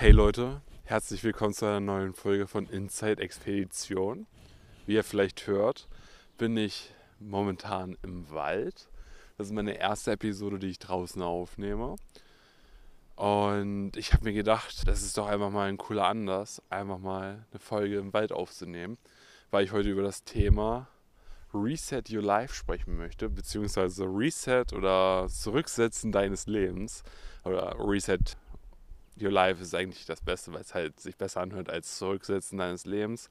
Hey Leute, herzlich willkommen zu einer neuen Folge von Inside Expedition. Wie ihr vielleicht hört, bin ich momentan im Wald. Das ist meine erste Episode, die ich draußen aufnehme. Und ich habe mir gedacht, das ist doch einfach mal ein cooler Anlass, einfach mal eine Folge im Wald aufzunehmen, weil ich heute über das Thema Reset Your Life sprechen möchte, beziehungsweise Reset oder Zurücksetzen deines Lebens oder Reset Your Life ist eigentlich das Beste, weil es halt sich besser anhört als Zurücksetzen deines Lebens.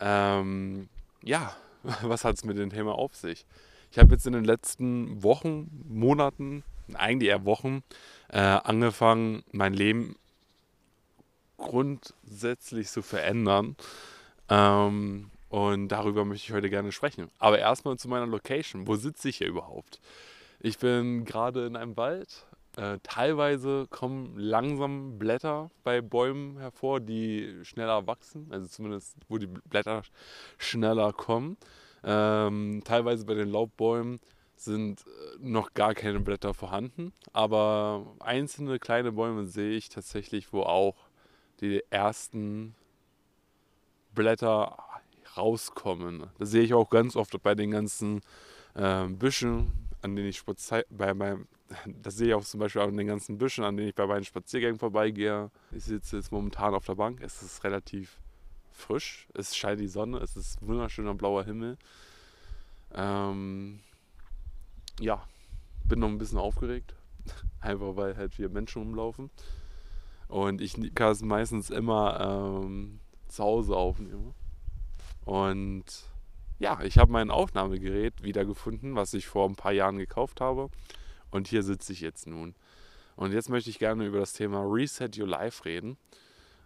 Ähm, ja, was hat es mit dem Thema auf sich? Ich habe jetzt in den letzten Wochen, Monaten, eigentlich eher Wochen, äh, angefangen, mein Leben grundsätzlich zu verändern. Ähm, und darüber möchte ich heute gerne sprechen. Aber erstmal zu meiner Location. Wo sitze ich hier überhaupt? Ich bin gerade in einem Wald. Äh, teilweise kommen langsam Blätter bei Bäumen hervor, die schneller wachsen. Also zumindest, wo die Blätter schneller kommen. Ähm, teilweise bei den Laubbäumen sind äh, noch gar keine Blätter vorhanden. Aber einzelne kleine Bäume sehe ich tatsächlich, wo auch die ersten Blätter rauskommen. Das sehe ich auch ganz oft bei den ganzen äh, Büschen, an denen ich bei meinem, das sehe ich auch zum Beispiel an den ganzen Büschen, an denen ich bei meinen Spaziergängen vorbeigehe. Ich sitze jetzt momentan auf der Bank. Es ist relativ frisch. Es scheint die Sonne. Es ist wunderschöner blauer Himmel. Ähm, ja, bin noch ein bisschen aufgeregt. Einfach weil halt wir Menschen rumlaufen. Und ich kann es meistens immer ähm, zu Hause aufnehmen. Und ja, ich habe mein Aufnahmegerät wiedergefunden, was ich vor ein paar Jahren gekauft habe. Und hier sitze ich jetzt nun. Und jetzt möchte ich gerne über das Thema Reset Your Life reden.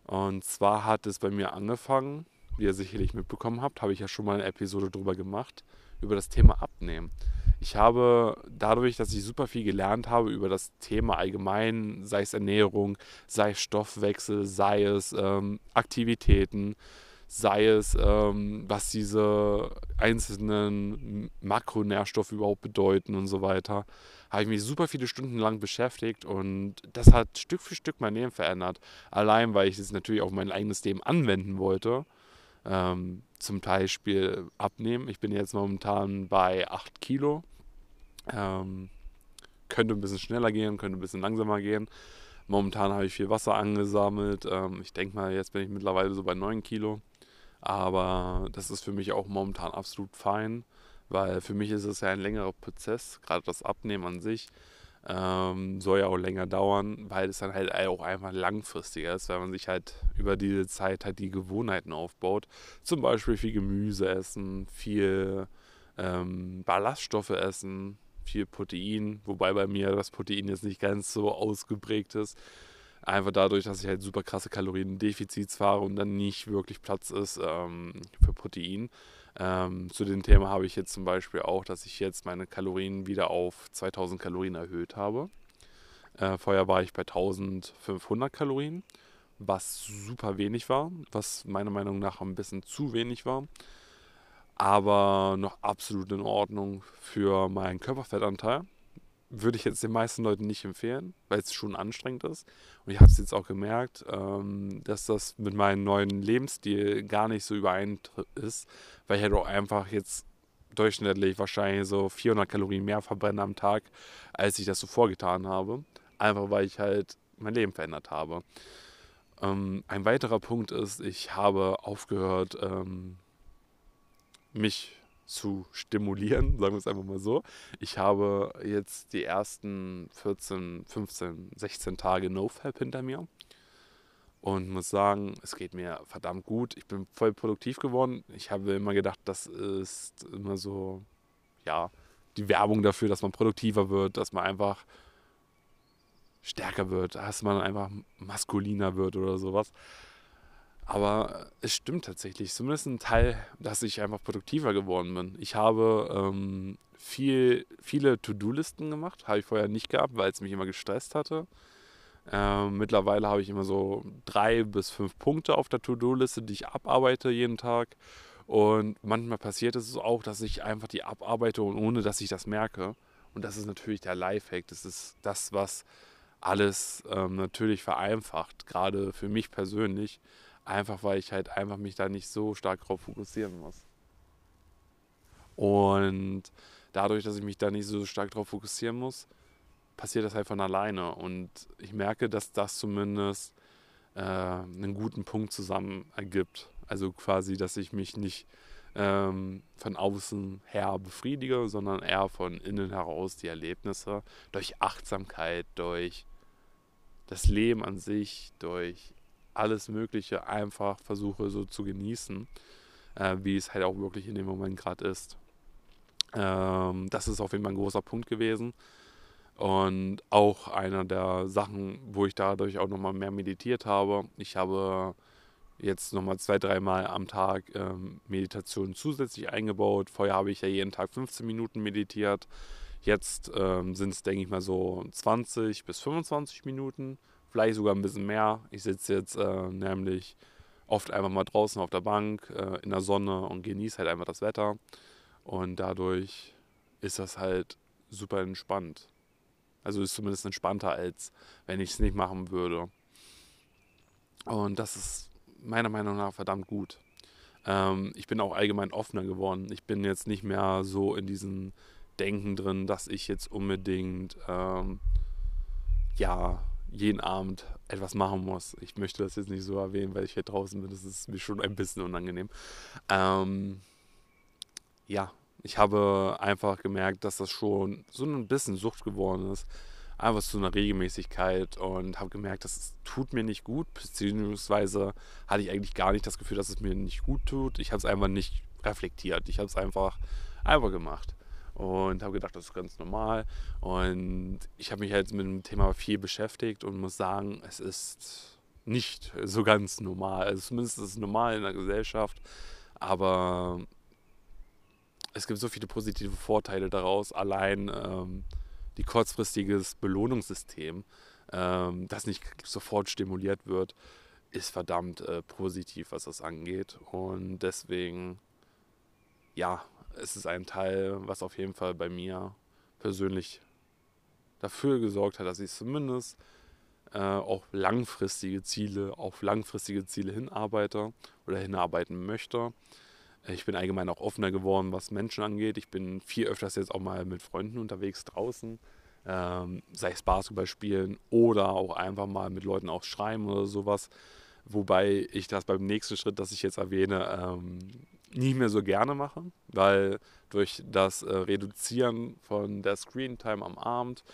Und zwar hat es bei mir angefangen, wie ihr sicherlich mitbekommen habt, habe ich ja schon mal eine Episode drüber gemacht, über das Thema Abnehmen. Ich habe dadurch, dass ich super viel gelernt habe über das Thema allgemein, sei es Ernährung, sei es Stoffwechsel, sei es ähm, Aktivitäten, sei es, ähm, was diese einzelnen Makronährstoffe überhaupt bedeuten und so weiter, habe ich mich super viele Stunden lang beschäftigt und das hat Stück für Stück mein Leben verändert. Allein, weil ich es natürlich auf mein eigenes Leben anwenden wollte. Ähm, zum Beispiel abnehmen. Ich bin jetzt momentan bei 8 Kilo. Ähm, könnte ein bisschen schneller gehen, könnte ein bisschen langsamer gehen. Momentan habe ich viel Wasser angesammelt. Ähm, ich denke mal, jetzt bin ich mittlerweile so bei 9 Kilo. Aber das ist für mich auch momentan absolut fein, weil für mich ist es ja ein längerer Prozess, gerade das Abnehmen an sich. Ähm, soll ja auch länger dauern, weil es dann halt auch einfach langfristiger ist, weil man sich halt über diese Zeit halt die Gewohnheiten aufbaut. Zum Beispiel viel Gemüse essen, viel ähm, Ballaststoffe essen, viel Protein, wobei bei mir das Protein jetzt nicht ganz so ausgeprägt ist. Einfach dadurch, dass ich halt super krasse Kaloriendefizits fahre und dann nicht wirklich Platz ist ähm, für Protein. Ähm, zu dem Thema habe ich jetzt zum Beispiel auch, dass ich jetzt meine Kalorien wieder auf 2000 Kalorien erhöht habe. Äh, vorher war ich bei 1500 Kalorien, was super wenig war, was meiner Meinung nach ein bisschen zu wenig war. Aber noch absolut in Ordnung für meinen Körperfettanteil würde ich jetzt den meisten Leuten nicht empfehlen, weil es schon anstrengend ist. Und ich habe es jetzt auch gemerkt, ähm, dass das mit meinem neuen Lebensstil gar nicht so überein ist, weil ich halt auch einfach jetzt durchschnittlich wahrscheinlich so 400 Kalorien mehr verbrenne am Tag, als ich das so vorgetan habe. Einfach weil ich halt mein Leben verändert habe. Ähm, ein weiterer Punkt ist, ich habe aufgehört, ähm, mich zu stimulieren, sagen wir es einfach mal so. Ich habe jetzt die ersten 14, 15, 16 Tage NoFap hinter mir und muss sagen, es geht mir verdammt gut. Ich bin voll produktiv geworden. Ich habe immer gedacht, das ist immer so, ja, die Werbung dafür, dass man produktiver wird, dass man einfach stärker wird, dass man einfach maskuliner wird oder sowas. Aber es stimmt tatsächlich, zumindest ein Teil, dass ich einfach produktiver geworden bin. Ich habe ähm, viel, viele To-Do-Listen gemacht, habe ich vorher nicht gehabt, weil es mich immer gestresst hatte. Ähm, mittlerweile habe ich immer so drei bis fünf Punkte auf der To-Do-Liste, die ich abarbeite jeden Tag. Und manchmal passiert es auch, dass ich einfach die abarbeite ohne dass ich das merke. Und das ist natürlich der Lifehack. Das ist das, was alles ähm, natürlich vereinfacht, gerade für mich persönlich, einfach weil ich halt einfach mich da nicht so stark drauf fokussieren muss. Und dadurch, dass ich mich da nicht so stark drauf fokussieren muss, passiert das halt von alleine. Und ich merke, dass das zumindest äh, einen guten Punkt zusammen ergibt. Also quasi, dass ich mich nicht ähm, von außen her befriedige, sondern eher von innen heraus die Erlebnisse durch Achtsamkeit, durch das Leben an sich, durch alles Mögliche einfach versuche so zu genießen, äh, wie es halt auch wirklich in dem Moment gerade ist. Ähm, das ist auf jeden Fall ein großer Punkt gewesen. Und auch einer der Sachen, wo ich dadurch auch nochmal mehr meditiert habe. Ich habe jetzt nochmal zwei, dreimal am Tag ähm, Meditation zusätzlich eingebaut. Vorher habe ich ja jeden Tag 15 Minuten meditiert. Jetzt ähm, sind es, denke ich mal, so 20 bis 25 Minuten, vielleicht sogar ein bisschen mehr. Ich sitze jetzt äh, nämlich oft einfach mal draußen auf der Bank äh, in der Sonne und genieße halt einfach das Wetter. Und dadurch ist das halt super entspannt. Also ist zumindest entspannter, als wenn ich es nicht machen würde. Und das ist meiner Meinung nach verdammt gut. Ähm, ich bin auch allgemein offener geworden. Ich bin jetzt nicht mehr so in diesem Denken drin, dass ich jetzt unbedingt ähm, ja jeden Abend etwas machen muss. Ich möchte das jetzt nicht so erwähnen, weil ich hier draußen bin. Das ist mir schon ein bisschen unangenehm. Ähm, ja, ich habe einfach gemerkt, dass das schon so ein bisschen Sucht geworden ist. Einfach zu einer Regelmäßigkeit und habe gemerkt, das tut mir nicht gut, beziehungsweise hatte ich eigentlich gar nicht das Gefühl, dass es mir nicht gut tut. Ich habe es einfach nicht reflektiert. Ich habe es einfach, einfach gemacht und habe gedacht, das ist ganz normal. Und ich habe mich halt mit dem Thema viel beschäftigt und muss sagen, es ist nicht so ganz normal. Also zumindest ist es normal in der Gesellschaft, aber es gibt so viele positive Vorteile daraus. Allein ähm, die kurzfristiges Belohnungssystem, ähm, das nicht sofort stimuliert wird, ist verdammt äh, positiv, was das angeht. Und deswegen, ja, es ist ein Teil, was auf jeden Fall bei mir persönlich dafür gesorgt hat, dass ich zumindest äh, auch langfristige Ziele, auf langfristige Ziele hinarbeite oder hinarbeiten möchte. Ich bin allgemein auch offener geworden, was Menschen angeht. Ich bin viel öfters jetzt auch mal mit Freunden unterwegs draußen, ähm, sei es Basketball spielen oder auch einfach mal mit Leuten auch schreiben oder sowas. Wobei ich das beim nächsten Schritt, das ich jetzt erwähne, ähm, nicht mehr so gerne mache, weil durch das äh, Reduzieren von der Screen-Time am Abend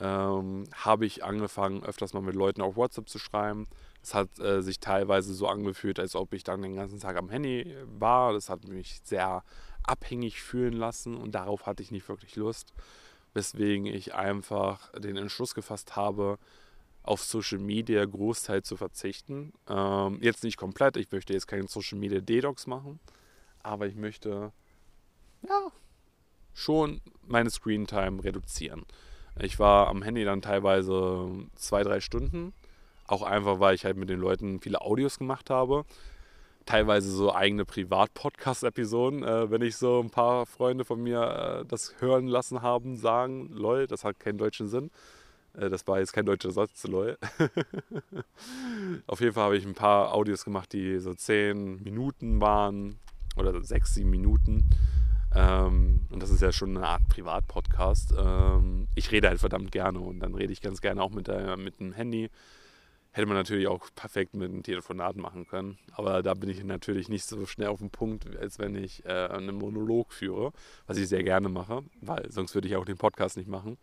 ähm, habe ich angefangen, öfters mal mit Leuten auf WhatsApp zu schreiben. Es hat äh, sich teilweise so angefühlt, als ob ich dann den ganzen Tag am Handy war. Das hat mich sehr abhängig fühlen lassen und darauf hatte ich nicht wirklich Lust. Weswegen ich einfach den Entschluss gefasst habe, auf Social Media Großteil zu verzichten. Ähm, jetzt nicht komplett, ich möchte jetzt keinen Social Media Detox machen, aber ich möchte ja schon meine Screen Time reduzieren. Ich war am Handy dann teilweise zwei, drei Stunden auch einfach, weil ich halt mit den Leuten viele Audios gemacht habe. Teilweise so eigene Privat-Podcast-Episoden. Äh, wenn ich so ein paar Freunde von mir äh, das hören lassen haben, sagen, lol, das hat keinen deutschen Sinn. Äh, das war jetzt kein deutscher Satz, lol. Auf jeden Fall habe ich ein paar Audios gemacht, die so zehn Minuten waren oder sechs, sieben Minuten. Ähm, und das ist ja schon eine Art Privat-Podcast. Ähm, ich rede halt verdammt gerne und dann rede ich ganz gerne auch mit, der, mit dem Handy Hätte man natürlich auch perfekt mit einem Telefonat machen können. Aber da bin ich natürlich nicht so schnell auf dem Punkt, als wenn ich äh, einen Monolog führe, was ich sehr gerne mache, weil sonst würde ich auch den Podcast nicht machen.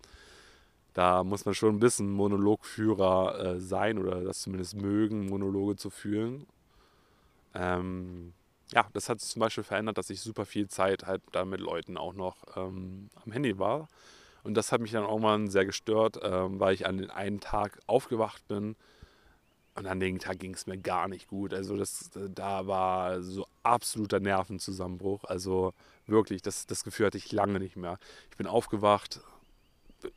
Da muss man schon ein bisschen Monologführer äh, sein oder das zumindest mögen, Monologe zu fühlen. Ähm, ja, das hat sich zum Beispiel verändert, dass ich super viel Zeit halt da mit Leuten auch noch ähm, am Handy war. Und das hat mich dann auch mal sehr gestört, ähm, weil ich an den einen Tag aufgewacht bin und an dem Tag ging es mir gar nicht gut. Also das, da war so absoluter Nervenzusammenbruch. Also wirklich, das, das Gefühl hatte ich lange nicht mehr. Ich bin aufgewacht,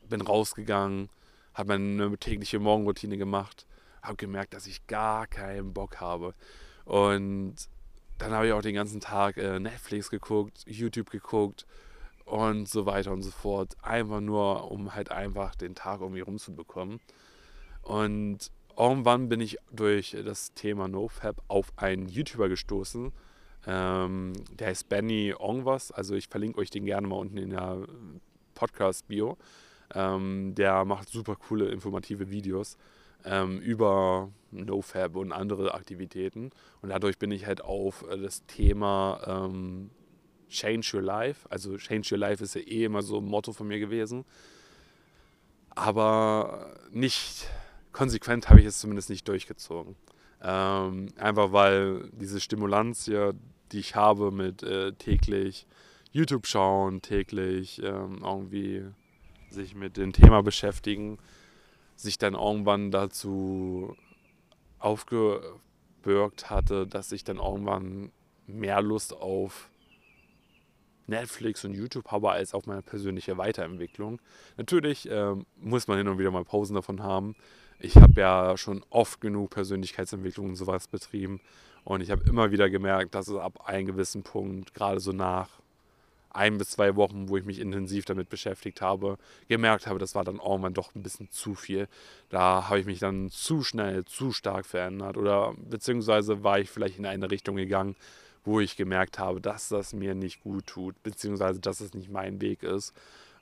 bin rausgegangen, habe meine tägliche Morgenroutine gemacht, habe gemerkt, dass ich gar keinen Bock habe. Und dann habe ich auch den ganzen Tag äh, Netflix geguckt, YouTube geguckt und so weiter und so fort. Einfach nur, um halt einfach den Tag irgendwie rumzubekommen. Und irgendwann bin ich durch das Thema NoFap auf einen YouTuber gestoßen. Ähm, der heißt Benny irgendwas. Also ich verlinke euch den gerne mal unten in der Podcast-Bio. Ähm, der macht super coole, informative Videos ähm, über NoFap und andere Aktivitäten. Und dadurch bin ich halt auf äh, das Thema ähm, Change Your Life. Also Change Your Life ist ja eh immer so ein Motto von mir gewesen. Aber nicht konsequent habe ich es zumindest nicht durchgezogen. Ähm, einfach weil diese Stimulanz ja, die ich habe mit äh, täglich YouTube schauen, täglich ähm, irgendwie sich mit dem Thema beschäftigen, sich dann irgendwann dazu aufgebürgt hatte, dass ich dann irgendwann mehr Lust auf Netflix und YouTube habe als auf meine persönliche Weiterentwicklung. Natürlich ähm, muss man hin und wieder mal Pausen davon haben. Ich habe ja schon oft genug Persönlichkeitsentwicklung und sowas betrieben und ich habe immer wieder gemerkt, dass es ab einem gewissen Punkt, gerade so nach ein bis zwei Wochen, wo ich mich intensiv damit beschäftigt habe, gemerkt habe, das war dann irgendwann doch ein bisschen zu viel. Da habe ich mich dann zu schnell, zu stark verändert oder beziehungsweise war ich vielleicht in eine Richtung gegangen, wo ich gemerkt habe, dass das mir nicht gut tut, beziehungsweise dass es nicht mein Weg ist.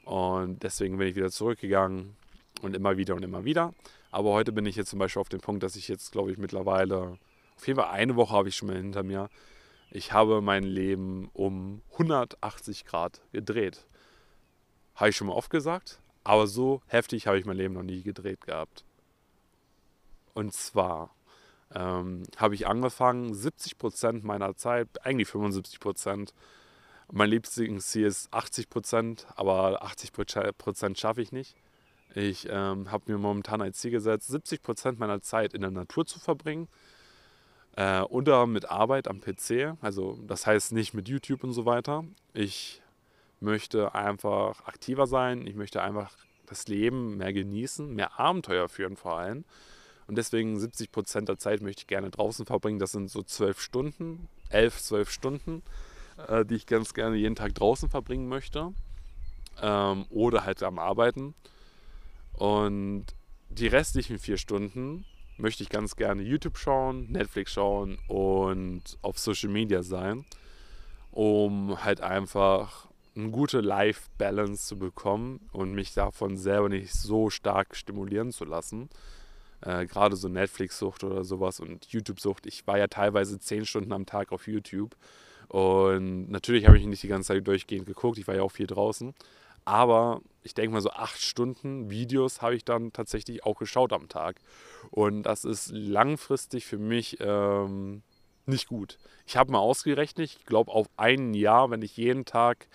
Und deswegen bin ich wieder zurückgegangen und immer wieder und immer wieder. Aber heute bin ich jetzt zum Beispiel auf dem Punkt, dass ich jetzt, glaube ich, mittlerweile, auf jeden Fall eine Woche habe ich schon mal hinter mir, ich habe mein Leben um 180 Grad gedreht. Habe ich schon mal oft gesagt, aber so heftig habe ich mein Leben noch nie gedreht gehabt. Und zwar ähm, habe ich angefangen, 70 Prozent meiner Zeit, eigentlich 75 Prozent, mein Lieblingsziel ist 80 Prozent, aber 80 Prozent schaffe ich nicht. Ich ähm, habe mir momentan als Ziel gesetzt, 70 Prozent meiner Zeit in der Natur zu verbringen äh, oder mit Arbeit am PC. Also das heißt nicht mit YouTube und so weiter. Ich möchte einfach aktiver sein. Ich möchte einfach das Leben mehr genießen, mehr Abenteuer führen vor allem. Und deswegen 70 Prozent der Zeit möchte ich gerne draußen verbringen. Das sind so zwölf Stunden, elf, zwölf Stunden, äh, die ich ganz gerne jeden Tag draußen verbringen möchte. Ähm, oder halt am Arbeiten. Und die restlichen vier Stunden möchte ich ganz gerne YouTube schauen, Netflix schauen und auf Social Media sein, um halt einfach eine gute Life-Balance zu bekommen und mich davon selber nicht so stark stimulieren zu lassen. Äh, Gerade so Netflix-Sucht oder sowas und YouTube-Sucht. Ich war ja teilweise zehn Stunden am Tag auf YouTube und natürlich habe ich nicht die ganze Zeit durchgehend geguckt. Ich war ja auch viel draußen. Aber ich denke mal, so acht Stunden Videos habe ich dann tatsächlich auch geschaut am Tag. Und das ist langfristig für mich ähm, nicht gut. Ich habe mal ausgerechnet, ich glaube, auf ein Jahr, wenn ich jeden Tag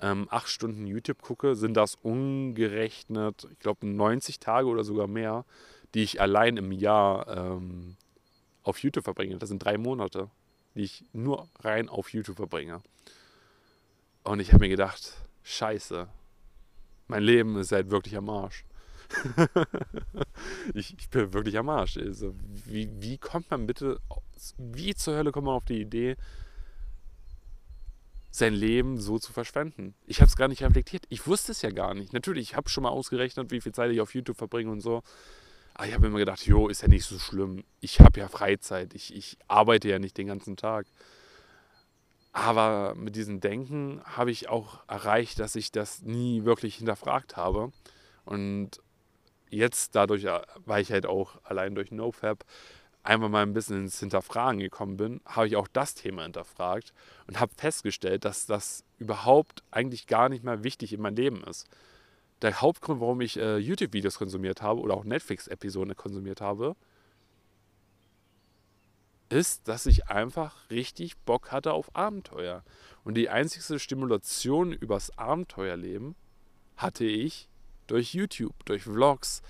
ähm, acht Stunden YouTube gucke, sind das ungerechnet, ich glaube, 90 Tage oder sogar mehr, die ich allein im Jahr ähm, auf YouTube verbringe. Das sind drei Monate, die ich nur rein auf YouTube verbringe. Und ich habe mir gedacht, scheiße, mein Leben ist halt wirklich am Arsch. ich, ich, bin wirklich am Arsch. Also, wie, wie kommt man bitte, wie zur Hölle kommt man auf die Idee, sein Leben so zu verschwenden? Ich habe es gar nicht reflektiert. Ich wusste es ja gar nicht. Natürlich, ich habe schon mal ausgerechnet, wie viel Zeit ich auf YouTube verbringe und so. Aber ich habe immer gedacht, jo, ist ja nicht so schlimm. Ich habe ja Freizeit. Ich, ich arbeite ja nicht den ganzen Tag. Aber mit diesem Denken habe ich auch erreicht, dass ich das nie wirklich hinterfragt habe. Und jetzt dadurch, äh, weil ich halt auch allein durch NoFap einfach mal ein bisschen ins Hinterfragen gekommen bin, habe ich auch das Thema hinterfragt und habe festgestellt, dass das überhaupt eigentlich gar nicht mehr wichtig in meinem Leben ist. Der Hauptgrund, warum ich äh, YouTube-Videos konsumiert habe oder auch Netflix-Episoden konsumiert habe, ist, dass ich einfach richtig Bock hatte auf Abenteuer. Und die einzigste Stimulation übers Abenteuerleben hatte ich durch YouTube, durch Vlogs,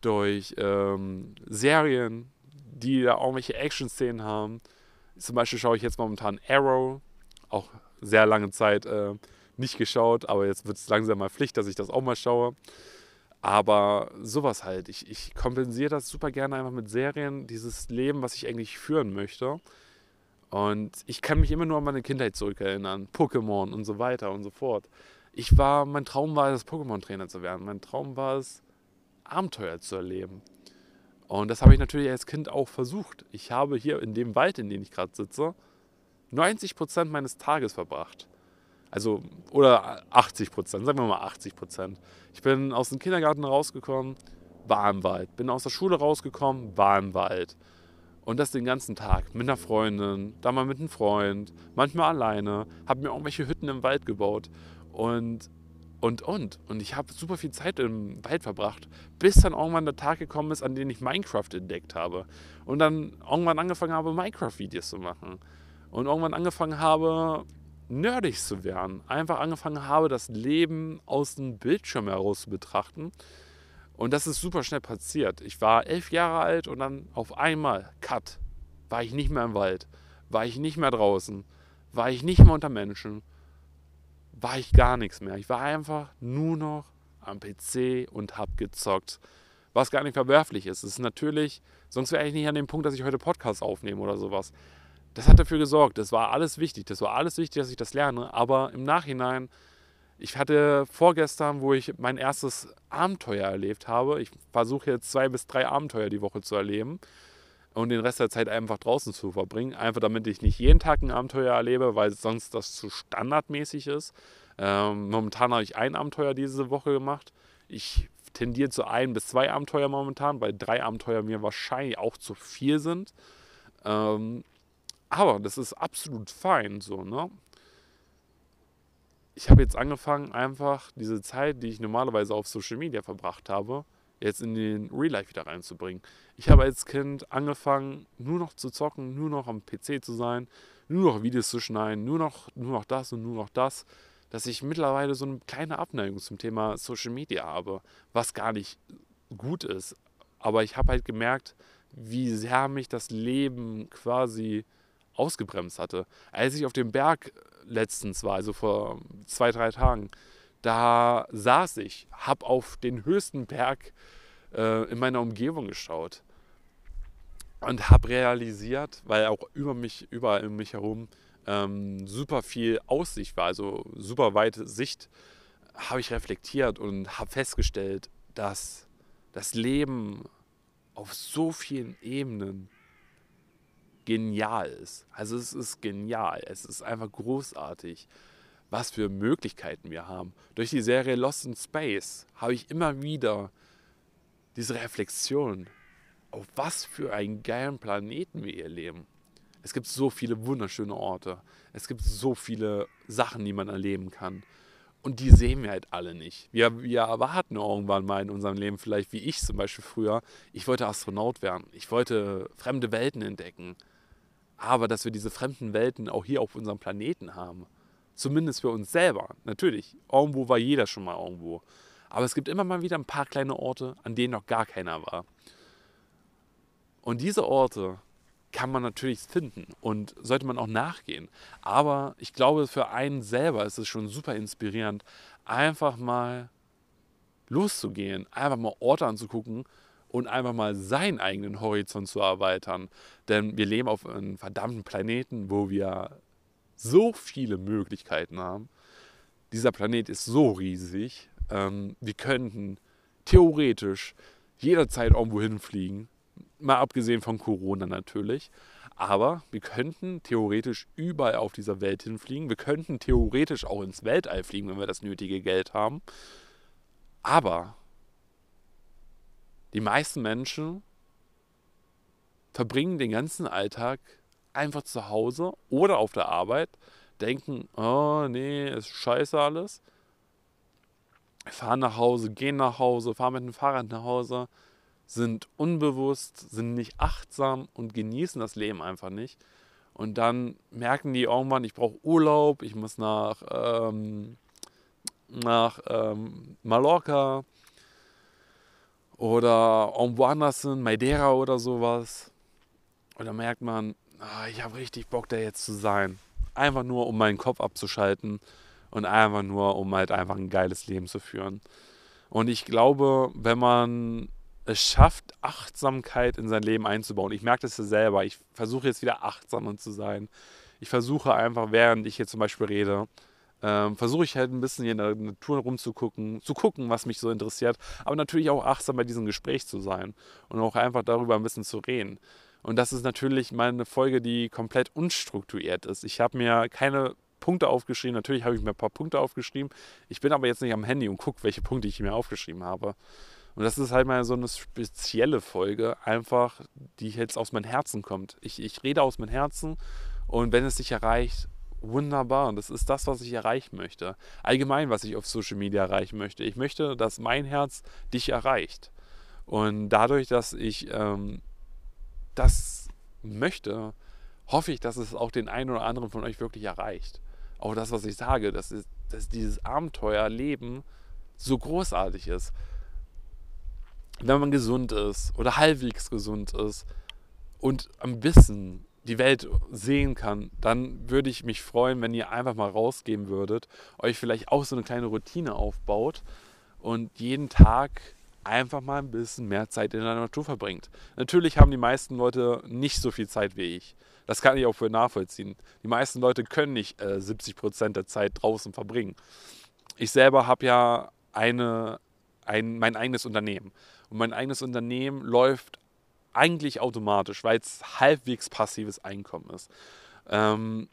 durch ähm, Serien, die da irgendwelche Action-Szenen haben. Zum Beispiel schaue ich jetzt momentan Arrow, auch sehr lange Zeit äh, nicht geschaut, aber jetzt wird es langsam mal Pflicht, dass ich das auch mal schaue. Aber sowas halt. Ich, ich kompensiere das super gerne einfach mit Serien, dieses Leben, was ich eigentlich führen möchte. Und ich kann mich immer nur an meine Kindheit zurückerinnern, Pokémon und so weiter und so fort. Ich war, mein Traum war es, Pokémon-Trainer zu werden. Mein Traum war es, Abenteuer zu erleben. Und das habe ich natürlich als Kind auch versucht. Ich habe hier in dem Wald, in dem ich gerade sitze, 90 Prozent meines Tages verbracht. Also, oder 80 Prozent, sagen wir mal 80 Prozent. Ich bin aus dem Kindergarten rausgekommen, war im Wald. Bin aus der Schule rausgekommen, war im Wald. Und das den ganzen Tag mit einer Freundin, da mal mit einem Freund, manchmal alleine, habe mir irgendwelche Hütten im Wald gebaut und und und. Und ich habe super viel Zeit im Wald verbracht, bis dann irgendwann der Tag gekommen ist, an dem ich Minecraft entdeckt habe. Und dann irgendwann angefangen habe, Minecraft-Videos zu machen. Und irgendwann angefangen habe, nerdig zu werden. Einfach angefangen habe, das Leben aus dem Bildschirm heraus zu betrachten und das ist super schnell passiert. Ich war elf Jahre alt und dann auf einmal, cut, war ich nicht mehr im Wald, war ich nicht mehr draußen, war ich nicht mehr unter Menschen, war ich gar nichts mehr. Ich war einfach nur noch am PC und hab gezockt. Was gar nicht verwerflich ist. Es ist natürlich, sonst wäre ich nicht an dem Punkt, dass ich heute Podcasts aufnehme oder sowas. Das hat dafür gesorgt. Das war alles wichtig. Das war alles wichtig, dass ich das lerne. Aber im Nachhinein ich hatte vorgestern, wo ich mein erstes Abenteuer erlebt habe. Ich versuche jetzt zwei bis drei Abenteuer die Woche zu erleben und den Rest der Zeit einfach draußen zu verbringen. Einfach damit ich nicht jeden Tag ein Abenteuer erlebe, weil sonst das zu standardmäßig ist. Ähm, momentan habe ich ein Abenteuer diese Woche gemacht. Ich tendiere zu ein bis zwei Abenteuer momentan, weil drei Abenteuer mir wahrscheinlich auch zu viel sind. Ähm, aber das ist absolut fein so, ne? ich habe jetzt angefangen, einfach diese Zeit, die ich normalerweise auf Social Media verbracht habe, jetzt in den Real Life wieder reinzubringen. Ich habe als Kind angefangen, nur noch zu zocken, nur noch am PC zu sein, nur noch Videos zu schneiden, nur noch, nur noch das und nur noch das, dass ich mittlerweile so eine kleine Abneigung zum Thema Social Media habe, was gar nicht gut ist. Aber ich habe halt gemerkt, wie sehr mich das Leben quasi ausgebremst hatte. Als ich auf dem Berg letztens war, also vor zwei, drei Tagen, da saß ich, habe auf den höchsten Berg äh, in meiner Umgebung geschaut und habe realisiert, weil auch über mich, überall um mich herum ähm, super viel Aussicht war, also super weite Sicht, habe ich reflektiert und habe festgestellt, dass das Leben auf so vielen Ebenen genial ist. Also es ist genial. Es ist einfach großartig, was für Möglichkeiten wir haben. Durch die Serie Lost in Space habe ich immer wieder diese Reflexion, auf was für einen geilen Planeten wir hier leben. Es gibt so viele wunderschöne Orte. Es gibt so viele Sachen, die man erleben kann. Und die sehen wir halt alle nicht. Wir, wir erwarten irgendwann mal in unserem Leben, vielleicht wie ich zum Beispiel früher, ich wollte Astronaut werden. Ich wollte fremde Welten entdecken aber dass wir diese fremden Welten auch hier auf unserem Planeten haben. Zumindest für uns selber. Natürlich, irgendwo war jeder schon mal irgendwo. Aber es gibt immer mal wieder ein paar kleine Orte, an denen noch gar keiner war. Und diese Orte kann man natürlich finden und sollte man auch nachgehen. Aber ich glaube, für einen selber ist es schon super inspirierend, einfach mal loszugehen, einfach mal Orte anzugucken, und einfach mal seinen eigenen Horizont zu erweitern. Denn wir leben auf einem verdammten Planeten, wo wir so viele Möglichkeiten haben. Dieser Planet ist so riesig. Ähm, wir könnten theoretisch jederzeit irgendwo hinfliegen. Mal abgesehen von Corona natürlich. Aber wir könnten theoretisch überall auf dieser Welt hinfliegen. Wir könnten theoretisch auch ins Weltall fliegen, wenn wir das nötige Geld haben. Aber die meisten Menschen verbringen den ganzen Alltag einfach zu Hause oder auf der Arbeit, denken, oh nee, ist scheiße alles, fahren nach Hause, gehen nach Hause, fahren mit dem Fahrrad nach Hause, sind unbewusst, sind nicht achtsam und genießen das Leben einfach nicht. Und dann merken die irgendwann, ich brauche Urlaub, ich muss nach, ähm, nach ähm, Mallorca, oder irgendwo anders sind, Madeira oder sowas. Und dann merkt man, ah, ich habe richtig Bock, da jetzt zu sein. Einfach nur, um meinen Kopf abzuschalten und einfach nur, um halt einfach ein geiles Leben zu führen. Und ich glaube, wenn man es schafft, Achtsamkeit in sein Leben einzubauen, ich merke das ja selber, ich versuche jetzt wieder achtsamer zu sein. Ich versuche einfach, während ich hier zum Beispiel rede, ähm, versuche ich halt ein bisschen hier in der Natur rumzugucken, zu gucken, was mich so interessiert, aber natürlich auch achtsam bei diesem Gespräch zu sein und auch einfach darüber ein bisschen zu reden. Und das ist natürlich meine Folge, die komplett unstrukturiert ist. Ich habe mir keine Punkte aufgeschrieben. Natürlich habe ich mir ein paar Punkte aufgeschrieben. Ich bin aber jetzt nicht am Handy und gucke, welche Punkte ich mir aufgeschrieben habe. Und das ist halt mal so eine spezielle Folge, einfach, die jetzt aus meinem Herzen kommt. Ich, ich rede aus meinem Herzen und wenn es dich erreicht, wunderbar. Und das ist das, was ich erreichen möchte. Allgemein, was ich auf Social Media erreichen möchte. Ich möchte, dass mein Herz dich erreicht. Und dadurch, dass ich ähm, das möchte, hoffe ich, dass es auch den einen oder anderen von euch wirklich erreicht. Auch das, was ich sage, dass, ist, dass dieses Abenteuerleben so großartig ist. Wenn man gesund ist oder halbwegs gesund ist und am Wissen die Welt sehen kann, dann würde ich mich freuen, wenn ihr einfach mal rausgehen würdet, euch vielleicht auch so eine kleine Routine aufbaut und jeden Tag einfach mal ein bisschen mehr Zeit in der Natur verbringt. Natürlich haben die meisten Leute nicht so viel Zeit wie ich. Das kann ich auch für nachvollziehen. Die meisten Leute können nicht äh, 70 Prozent der Zeit draußen verbringen. Ich selber habe ja eine, ein, mein eigenes Unternehmen. Und mein eigenes Unternehmen läuft eigentlich automatisch, weil es halbwegs passives Einkommen ist. Ähm,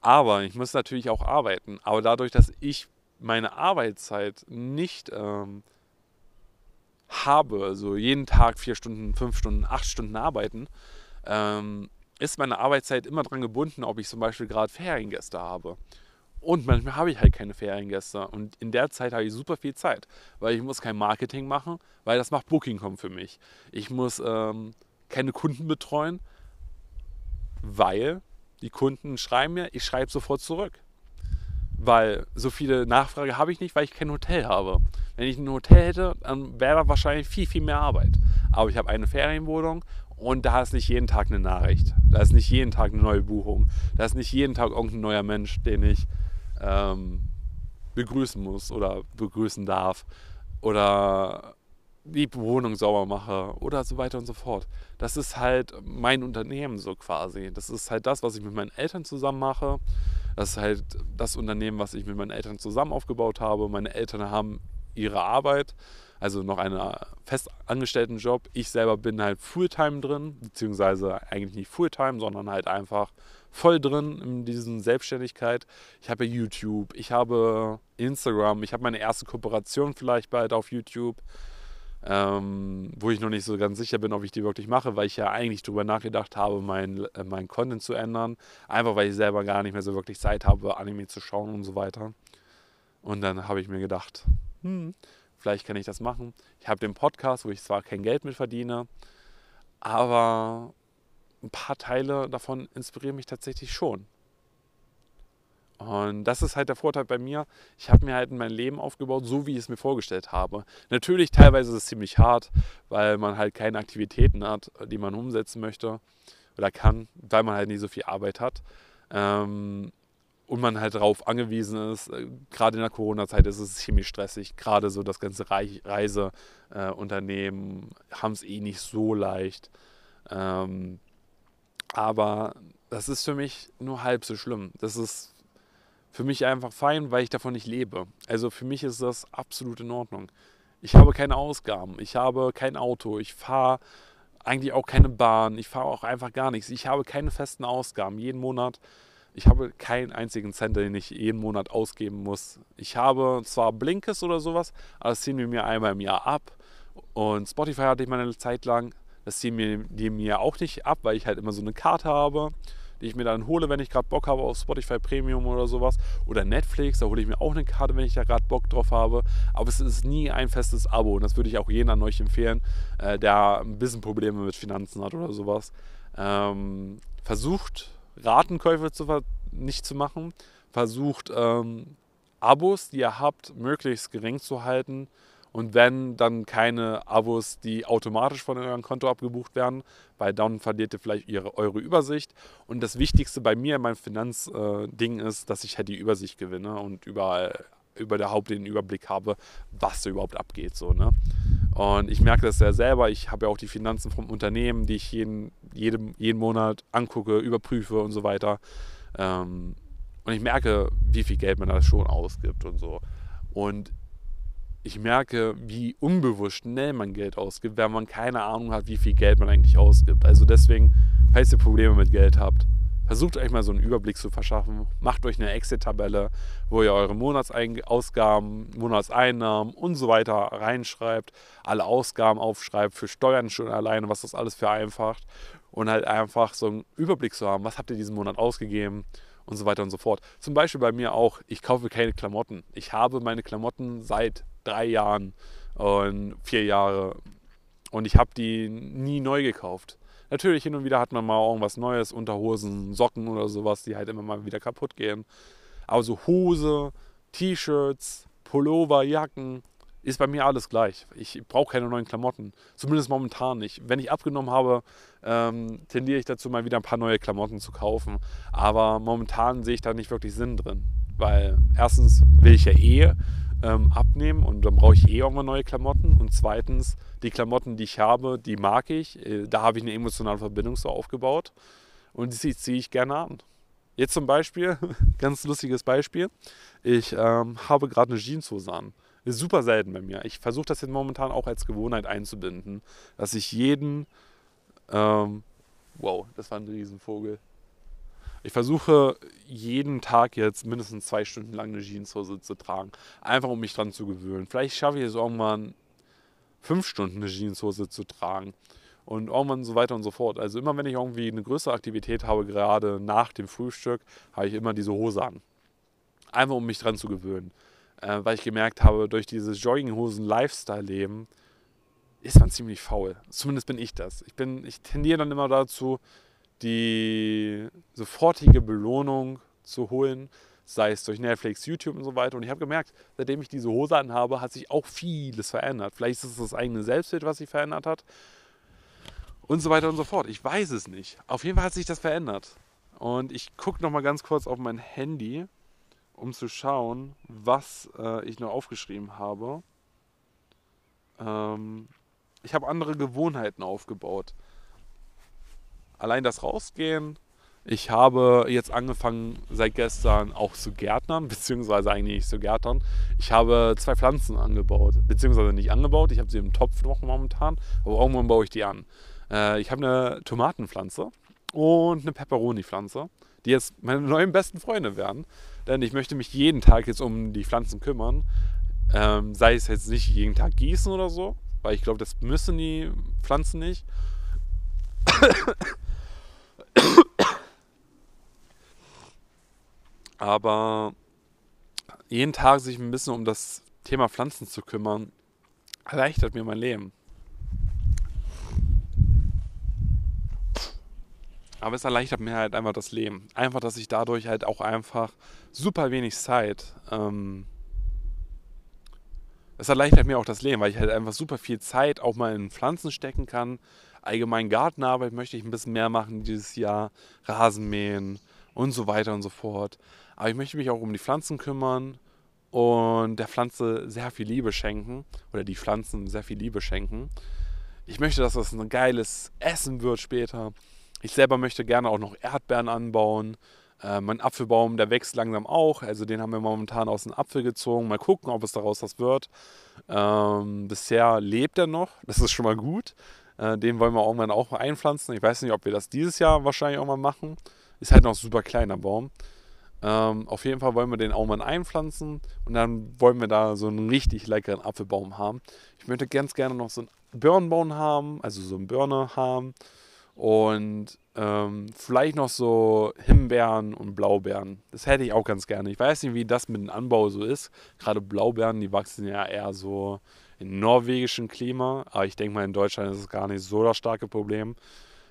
aber ich muss natürlich auch arbeiten. Aber dadurch, dass ich meine Arbeitszeit nicht ähm, habe, also jeden Tag vier Stunden, fünf Stunden, acht Stunden arbeiten, ähm, ist meine Arbeitszeit immer daran gebunden, ob ich zum Beispiel gerade Feriengäste habe. Und manchmal habe ich halt keine Feriengäste. Und in der Zeit habe ich super viel Zeit, weil ich muss kein Marketing machen, weil das macht Booking.com für mich. Ich muss ähm, keine Kunden betreuen, weil die Kunden schreiben mir, ich schreibe sofort zurück. Weil so viele Nachfrage habe ich nicht, weil ich kein Hotel habe. Wenn ich ein Hotel hätte, dann wäre da wahrscheinlich viel, viel mehr Arbeit. Aber ich habe eine Ferienwohnung und da ist nicht jeden Tag eine Nachricht. Da ist nicht jeden Tag eine neue Buchung. Da ist nicht jeden Tag irgendein neuer Mensch, den ich ähm, begrüßen muss oder begrüßen darf. Oder die Wohnung sauber mache oder so weiter und so fort. Das ist halt mein Unternehmen so quasi. Das ist halt das, was ich mit meinen Eltern zusammen mache. Das ist halt das Unternehmen, was ich mit meinen Eltern zusammen aufgebaut habe. Meine Eltern haben ihre Arbeit, also noch einen festangestellten Job. Ich selber bin halt Fulltime drin, beziehungsweise eigentlich nicht Fulltime, sondern halt einfach voll drin in dieser Selbstständigkeit. Ich habe YouTube, ich habe Instagram, ich habe meine erste Kooperation vielleicht bald auf YouTube ähm, wo ich noch nicht so ganz sicher bin, ob ich die wirklich mache, weil ich ja eigentlich darüber nachgedacht habe, meinen äh, mein Content zu ändern. Einfach weil ich selber gar nicht mehr so wirklich Zeit habe, Anime zu schauen und so weiter. Und dann habe ich mir gedacht, hm, vielleicht kann ich das machen. Ich habe den Podcast, wo ich zwar kein Geld mit verdiene, aber ein paar Teile davon inspirieren mich tatsächlich schon. Und das ist halt der Vorteil bei mir. Ich habe mir halt mein Leben aufgebaut, so wie ich es mir vorgestellt habe. Natürlich, teilweise ist es ziemlich hart, weil man halt keine Aktivitäten hat, die man umsetzen möchte oder kann, weil man halt nicht so viel Arbeit hat. Ähm, und man halt darauf angewiesen ist, äh, gerade in der Corona-Zeit ist es ziemlich stressig. Gerade so das ganze Reiseunternehmen äh, haben es eh nicht so leicht. Ähm, aber das ist für mich nur halb so schlimm. Das ist für mich einfach fein, weil ich davon nicht lebe. Also für mich ist das absolut in Ordnung. Ich habe keine Ausgaben, ich habe kein Auto, ich fahre eigentlich auch keine Bahn, ich fahre auch einfach gar nichts. Ich habe keine festen Ausgaben. Jeden Monat, ich habe keinen einzigen Cent, den ich jeden Monat ausgeben muss. Ich habe zwar Blinkes oder sowas, aber das ziehen wir mir einmal im Jahr ab. Und Spotify hatte ich mal eine Zeit lang. Das ziehen wir die mir auch nicht ab, weil ich halt immer so eine Karte habe die ich mir dann hole, wenn ich gerade Bock habe auf Spotify Premium oder sowas. Oder Netflix, da hole ich mir auch eine Karte, wenn ich da gerade Bock drauf habe. Aber es ist nie ein festes Abo. Und das würde ich auch jedem an euch empfehlen, äh, der ein bisschen Probleme mit Finanzen hat oder sowas. Ähm, versucht, Ratenkäufe zu nicht zu machen. Versucht, ähm, Abos, die ihr habt, möglichst gering zu halten und wenn, dann keine Abos, die automatisch von eurem Konto abgebucht werden, weil dann verliert ihr vielleicht ihre, eure Übersicht. Und das Wichtigste bei mir in meinem Finanzding äh, ist, dass ich halt die Übersicht gewinne und überall über den Überblick habe, was da überhaupt abgeht. So, ne? Und ich merke das ja selber. Ich habe ja auch die Finanzen vom Unternehmen, die ich jeden, jeden, jeden Monat angucke, überprüfe und so weiter. Ähm, Und ich merke, wie viel Geld man da schon ausgibt und so. Und ich merke, wie unbewusst schnell man Geld ausgibt, wenn man keine Ahnung hat, wie viel Geld man eigentlich ausgibt. Also deswegen, falls ihr Probleme mit Geld habt, versucht euch mal so einen Überblick zu verschaffen. Macht euch eine Exit-Tabelle, wo ihr eure Monatsausgaben, Monatseinnahmen und so weiter reinschreibt, alle Ausgaben aufschreibt, für Steuern schon alleine, was das alles vereinfacht und halt einfach so einen Überblick zu haben, was habt ihr diesen Monat ausgegeben, und so weiter und so fort. Zum Beispiel bei mir auch, ich kaufe keine Klamotten. Ich habe meine Klamotten seit drei Jahren und vier Jahre und ich habe die nie neu gekauft. Natürlich hin und wieder hat man mal irgendwas Neues, Unterhosen, Socken oder sowas, die halt immer mal wieder kaputt gehen. Aber so Hose, T-Shirts, Pullover, Jacken, ist bei mir alles gleich. Ich brauche keine neuen Klamotten. Zumindest momentan nicht. Wenn ich abgenommen habe, ähm, tendiere ich dazu, mal wieder ein paar neue Klamotten zu kaufen. Aber momentan sehe ich da nicht wirklich Sinn drin. Weil erstens will ich ja eh ähm, abnehmen und dann brauche ich eh irgendwann neue Klamotten. Und zweitens, die Klamotten, die ich habe, die mag ich. Äh, da habe ich eine emotionale Verbindung so aufgebaut. Und die ziehe ich gerne an. Jetzt zum Beispiel, ganz lustiges Beispiel. Ich ähm, habe gerade eine Jeanshose an. Ist super selten bei mir. Ich versuche das jetzt momentan auch als Gewohnheit einzubinden, dass ich jeden. Ähm, wow, das war ein Riesenvogel. Ich versuche jeden Tag jetzt mindestens zwei Stunden lang eine Jeanshose zu tragen. Einfach um mich dran zu gewöhnen. Vielleicht schaffe ich es irgendwann fünf Stunden eine Jeanshose zu tragen. Und irgendwann so weiter und so fort. Also immer wenn ich irgendwie eine größere Aktivität habe, gerade nach dem Frühstück, habe ich immer diese Hose an. Einfach um mich dran zu gewöhnen äh, weil ich gemerkt habe, durch dieses Jogginghosen-Lifestyle-Leben ist man ziemlich faul. Zumindest bin ich das. Ich, bin, ich tendiere dann immer dazu, die sofortige Belohnung zu holen, sei es durch Netflix, YouTube und so weiter. Und ich habe gemerkt, seitdem ich diese Hose anhabe, hat sich auch vieles verändert. Vielleicht ist es das eigene Selbstbild, was sich verändert hat. Und so weiter und so fort. Ich weiß es nicht. Auf jeden Fall hat sich das verändert. Und ich gucke nochmal ganz kurz auf mein Handy um zu schauen, was äh, ich noch aufgeschrieben habe. Ähm, ich habe andere Gewohnheiten aufgebaut. Allein das Rausgehen. Ich habe jetzt angefangen seit gestern auch zu gärtnern, beziehungsweise eigentlich nicht zu gärtnern. Ich habe zwei Pflanzen angebaut, beziehungsweise nicht angebaut. Ich habe sie im Topf noch momentan, aber irgendwann baue ich die an. Äh, ich habe eine Tomatenpflanze und eine Peperoni-Pflanze, die jetzt meine neuen besten Freunde werden. Denn ich möchte mich jeden Tag jetzt um die Pflanzen kümmern. Ähm, sei es jetzt nicht jeden Tag gießen oder so, weil ich glaube, das müssen die Pflanzen nicht. Aber jeden Tag sich ein bisschen um das Thema Pflanzen zu kümmern, erleichtert mir mein Leben. Aber es erleichtert mir halt einfach das Leben. Einfach, dass ich dadurch halt auch einfach super wenig Zeit. Ähm, es erleichtert mir auch das Leben, weil ich halt einfach super viel Zeit auch mal in Pflanzen stecken kann. Allgemein Gartenarbeit möchte ich ein bisschen mehr machen dieses Jahr. Rasenmähen und so weiter und so fort. Aber ich möchte mich auch um die Pflanzen kümmern und der Pflanze sehr viel Liebe schenken. Oder die Pflanzen sehr viel Liebe schenken. Ich möchte, dass das ein geiles Essen wird später. Ich selber möchte gerne auch noch Erdbeeren anbauen. Äh, mein Apfelbaum, der wächst langsam auch. Also den haben wir momentan aus dem Apfel gezogen. Mal gucken, ob es daraus was wird. Ähm, bisher lebt er noch. Das ist schon mal gut. Äh, den wollen wir irgendwann auch einpflanzen. Ich weiß nicht, ob wir das dieses Jahr wahrscheinlich auch mal machen. Ist halt noch ein super kleiner Baum. Ähm, auf jeden Fall wollen wir den auch mal einpflanzen und dann wollen wir da so einen richtig leckeren Apfelbaum haben. Ich möchte ganz gerne noch so einen Birnenbaum haben, also so einen Birne haben und ähm, vielleicht noch so Himbeeren und Blaubeeren. Das hätte ich auch ganz gerne. Ich weiß nicht, wie das mit dem Anbau so ist. Gerade Blaubeeren, die wachsen ja eher so norwegischen Klima. Aber ich denke mal, in Deutschland ist es gar nicht so das starke Problem.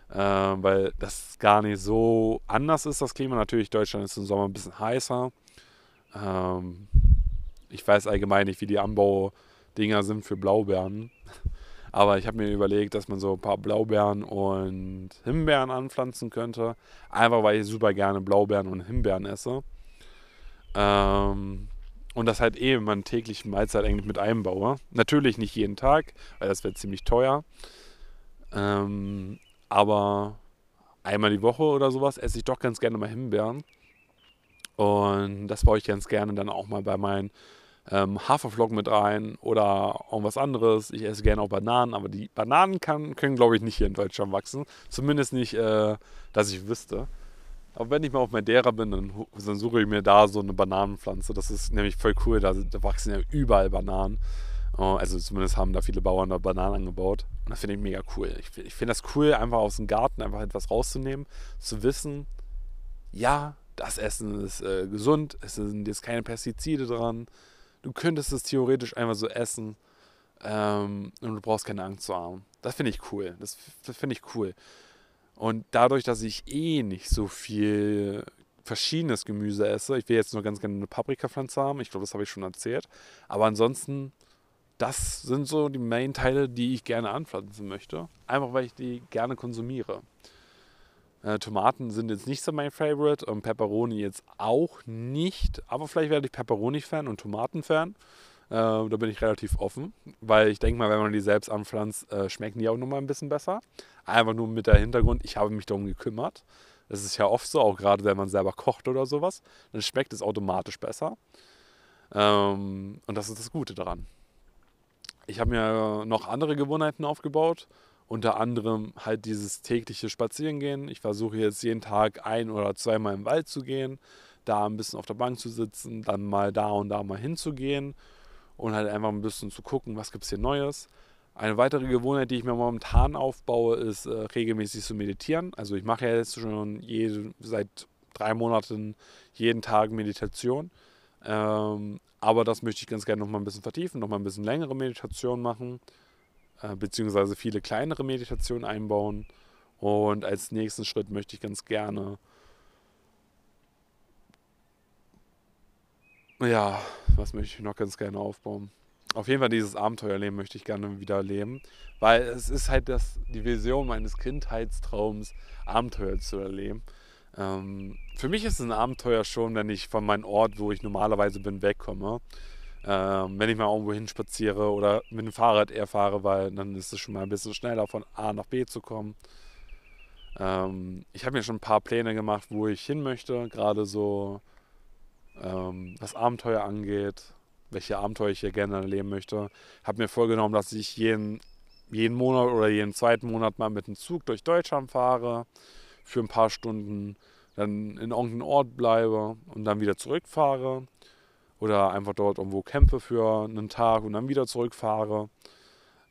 Äh, weil das gar nicht so anders ist, das Klima. Natürlich, Deutschland ist im Sommer ein bisschen heißer. Ähm, ich weiß allgemein nicht, wie die Anbaudinger sind für Blaubeeren. Aber ich habe mir überlegt, dass man so ein paar Blaubeeren und Himbeeren anpflanzen könnte. Einfach weil ich super gerne Blaubeeren und Himbeeren esse. Ähm, und das halt eben meine tägliche Mahlzeit eigentlich mit einbaue. Natürlich nicht jeden Tag, weil das wäre ziemlich teuer. Ähm, aber einmal die Woche oder sowas esse ich doch ganz gerne mal Himbeeren. Und das baue ich ganz gerne dann auch mal bei meinen ähm, Haferflocken mit rein oder irgendwas anderes. Ich esse gerne auch Bananen, aber die Bananen kann, können, glaube ich, nicht hier in Deutschland wachsen. Zumindest nicht, äh, dass ich wüsste. Aber wenn ich mal auf Madeira bin, dann, dann, suche ich mir da so eine Bananenpflanze. Das ist nämlich voll cool. Da, da wachsen ja überall Bananen. Oh, also zumindest haben da viele Bauern da Bananen angebaut. Und das finde ich mega cool. Ich, ich finde das cool, einfach aus dem Garten einfach etwas rauszunehmen, zu wissen, ja, das Essen ist äh, gesund, es sind jetzt keine Pestizide dran. Du könntest es theoretisch einfach so essen ähm, und du brauchst keine Angst zu haben. Das finde ich cool. Das, das finde ich cool. Und dadurch, dass ich eh nicht so viel verschiedenes Gemüse esse, ich will jetzt nur ganz gerne eine Paprikapflanze haben, ich glaube, das habe ich schon erzählt, aber ansonsten, das sind so die Main-Teile, die ich gerne anpflanzen möchte, einfach weil ich die gerne konsumiere. Äh, Tomaten sind jetzt nicht so mein Favorite und Pepperoni jetzt auch nicht, aber vielleicht werde ich Pepperoni-Fan und Tomaten-Fan. Äh, da bin ich relativ offen, weil ich denke mal, wenn man die selbst anpflanzt, äh, schmecken die auch nochmal ein bisschen besser. Einfach nur mit der Hintergrund, ich habe mich darum gekümmert. Das ist ja oft so, auch gerade wenn man selber kocht oder sowas, dann schmeckt es automatisch besser. Ähm, und das ist das Gute daran. Ich habe mir noch andere Gewohnheiten aufgebaut. Unter anderem halt dieses tägliche Spazierengehen. Ich versuche jetzt jeden Tag ein oder zweimal im Wald zu gehen, da ein bisschen auf der Bank zu sitzen, dann mal da und da mal hinzugehen und halt einfach ein bisschen zu gucken, was gibt es hier Neues. Eine weitere Gewohnheit, die ich mir momentan aufbaue, ist äh, regelmäßig zu meditieren. Also ich mache ja jetzt schon jede, seit drei Monaten jeden Tag Meditation. Ähm, aber das möchte ich ganz gerne noch mal ein bisschen vertiefen, noch mal ein bisschen längere Meditation machen, äh, beziehungsweise viele kleinere Meditationen einbauen. Und als nächsten Schritt möchte ich ganz gerne ja, was möchte ich noch ganz gerne aufbauen? Auf jeden Fall dieses Abenteuerleben möchte ich gerne wieder leben, weil es ist halt das, die Vision meines Kindheitstraums, Abenteuer zu erleben. Ähm, für mich ist es ein Abenteuer schon, wenn ich von meinem Ort, wo ich normalerweise bin, wegkomme. Ähm, wenn ich mal irgendwo hin spaziere oder mit dem Fahrrad eher fahre, weil dann ist es schon mal ein bisschen schneller von A nach B zu kommen. Ähm, ich habe mir schon ein paar Pläne gemacht, wo ich hin möchte, gerade so ähm, was Abenteuer angeht, welche Abenteuer ich hier gerne erleben möchte. Habe mir vorgenommen, dass ich jeden, jeden Monat oder jeden zweiten Monat mal mit dem Zug durch Deutschland fahre, für ein paar Stunden, dann in irgendeinem Ort bleibe und dann wieder zurückfahre. Oder einfach dort irgendwo campe für einen Tag und dann wieder zurückfahre.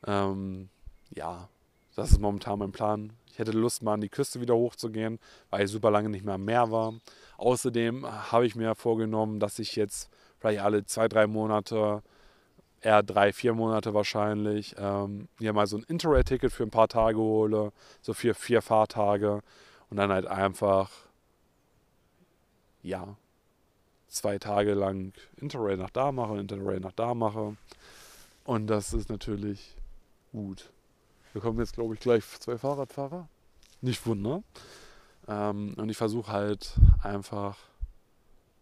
Ähm, ja, das ist momentan mein Plan. Ich hätte Lust, mal an die Küste wieder hochzugehen, weil ich super lange nicht mehr am Meer war. Außerdem habe ich mir vorgenommen, dass ich jetzt vielleicht alle zwei, drei Monate, eher drei, vier Monate wahrscheinlich, ähm, mir mal so ein Interrail-Ticket für ein paar Tage hole, so für vier Fahrtage und dann halt einfach, ja, zwei Tage lang Interrail nach da mache, Interrail nach da mache. Und das ist natürlich gut. Wir kommen jetzt, glaube ich, gleich zwei Fahrradfahrer. Nicht wundern. Ähm, und ich versuche halt einfach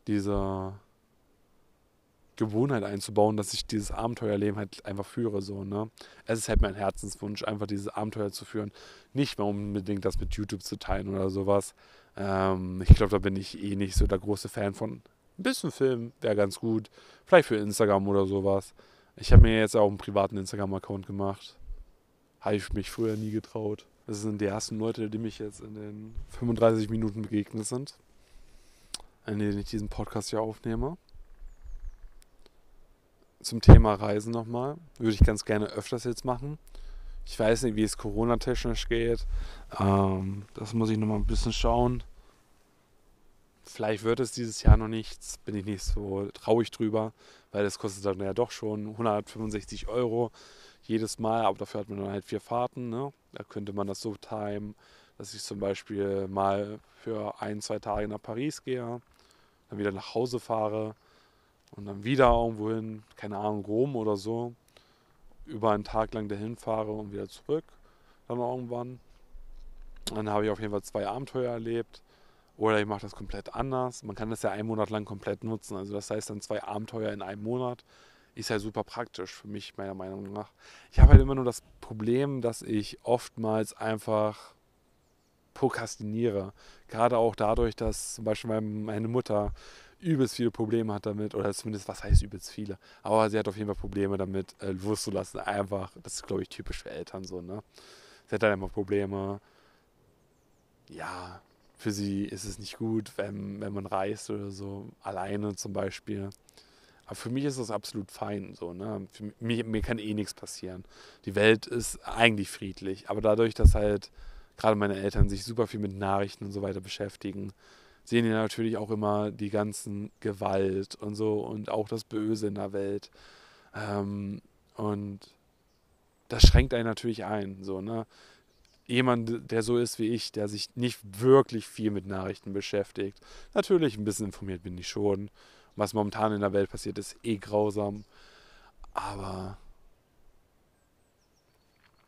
diese Gewohnheit einzubauen, dass ich dieses Abenteuerleben halt einfach führe. So, ne? Es ist halt mein Herzenswunsch, einfach dieses Abenteuer zu führen. Nicht mehr unbedingt das mit YouTube zu teilen oder sowas. Ähm, ich glaube, da bin ich eh nicht so der große Fan von. Ein bisschen Film wäre ganz gut. Vielleicht für Instagram oder sowas. Ich habe mir jetzt auch einen privaten Instagram-Account gemacht. Habe ich mich früher nie getraut. Das sind die ersten Leute, die mich jetzt in den 35 Minuten begegnet sind, in denen ich diesen Podcast hier aufnehme. Zum Thema Reisen nochmal. Würde ich ganz gerne öfters jetzt machen. Ich weiß nicht, wie es Corona-technisch geht. Ähm, das muss ich nochmal ein bisschen schauen. Vielleicht wird es dieses Jahr noch nichts, bin ich nicht so traurig drüber, weil das kostet dann ja doch schon 165 Euro jedes Mal, aber dafür hat man dann halt vier Fahrten. Ne? Da könnte man das so timen, dass ich zum Beispiel mal für ein, zwei Tage nach Paris gehe, dann wieder nach Hause fahre und dann wieder irgendwo hin, keine Ahnung, Rom oder so, über einen Tag lang dahin fahre und wieder zurück, dann irgendwann. Dann habe ich auf jeden Fall zwei Abenteuer erlebt. Oder ich mache das komplett anders. Man kann das ja einen Monat lang komplett nutzen. Also das heißt dann zwei Abenteuer in einem Monat ist ja super praktisch für mich, meiner Meinung nach. Ich habe halt immer nur das Problem, dass ich oftmals einfach prokrastiniere. Gerade auch dadurch, dass zum Beispiel meine Mutter übelst viele Probleme hat damit, oder zumindest, was heißt übelst viele, aber sie hat auf jeden Fall Probleme damit, äh, loszulassen. Einfach, das ist, glaube ich, typisch für Eltern so, ne? Sie hat dann immer Probleme, ja, für sie ist es nicht gut, wenn, wenn man reist oder so, alleine zum Beispiel. Aber für mich ist das absolut fein, so, ne? Mich, mir kann eh nichts passieren. Die Welt ist eigentlich friedlich, aber dadurch, dass halt gerade meine Eltern sich super viel mit Nachrichten und so weiter beschäftigen, sehen die natürlich auch immer die ganzen Gewalt und so und auch das Böse in der Welt. Ähm, und das schränkt einen natürlich ein, so, ne? Jemand, der so ist wie ich, der sich nicht wirklich viel mit Nachrichten beschäftigt. Natürlich ein bisschen informiert bin ich schon. Was momentan in der Welt passiert, ist eh grausam. Aber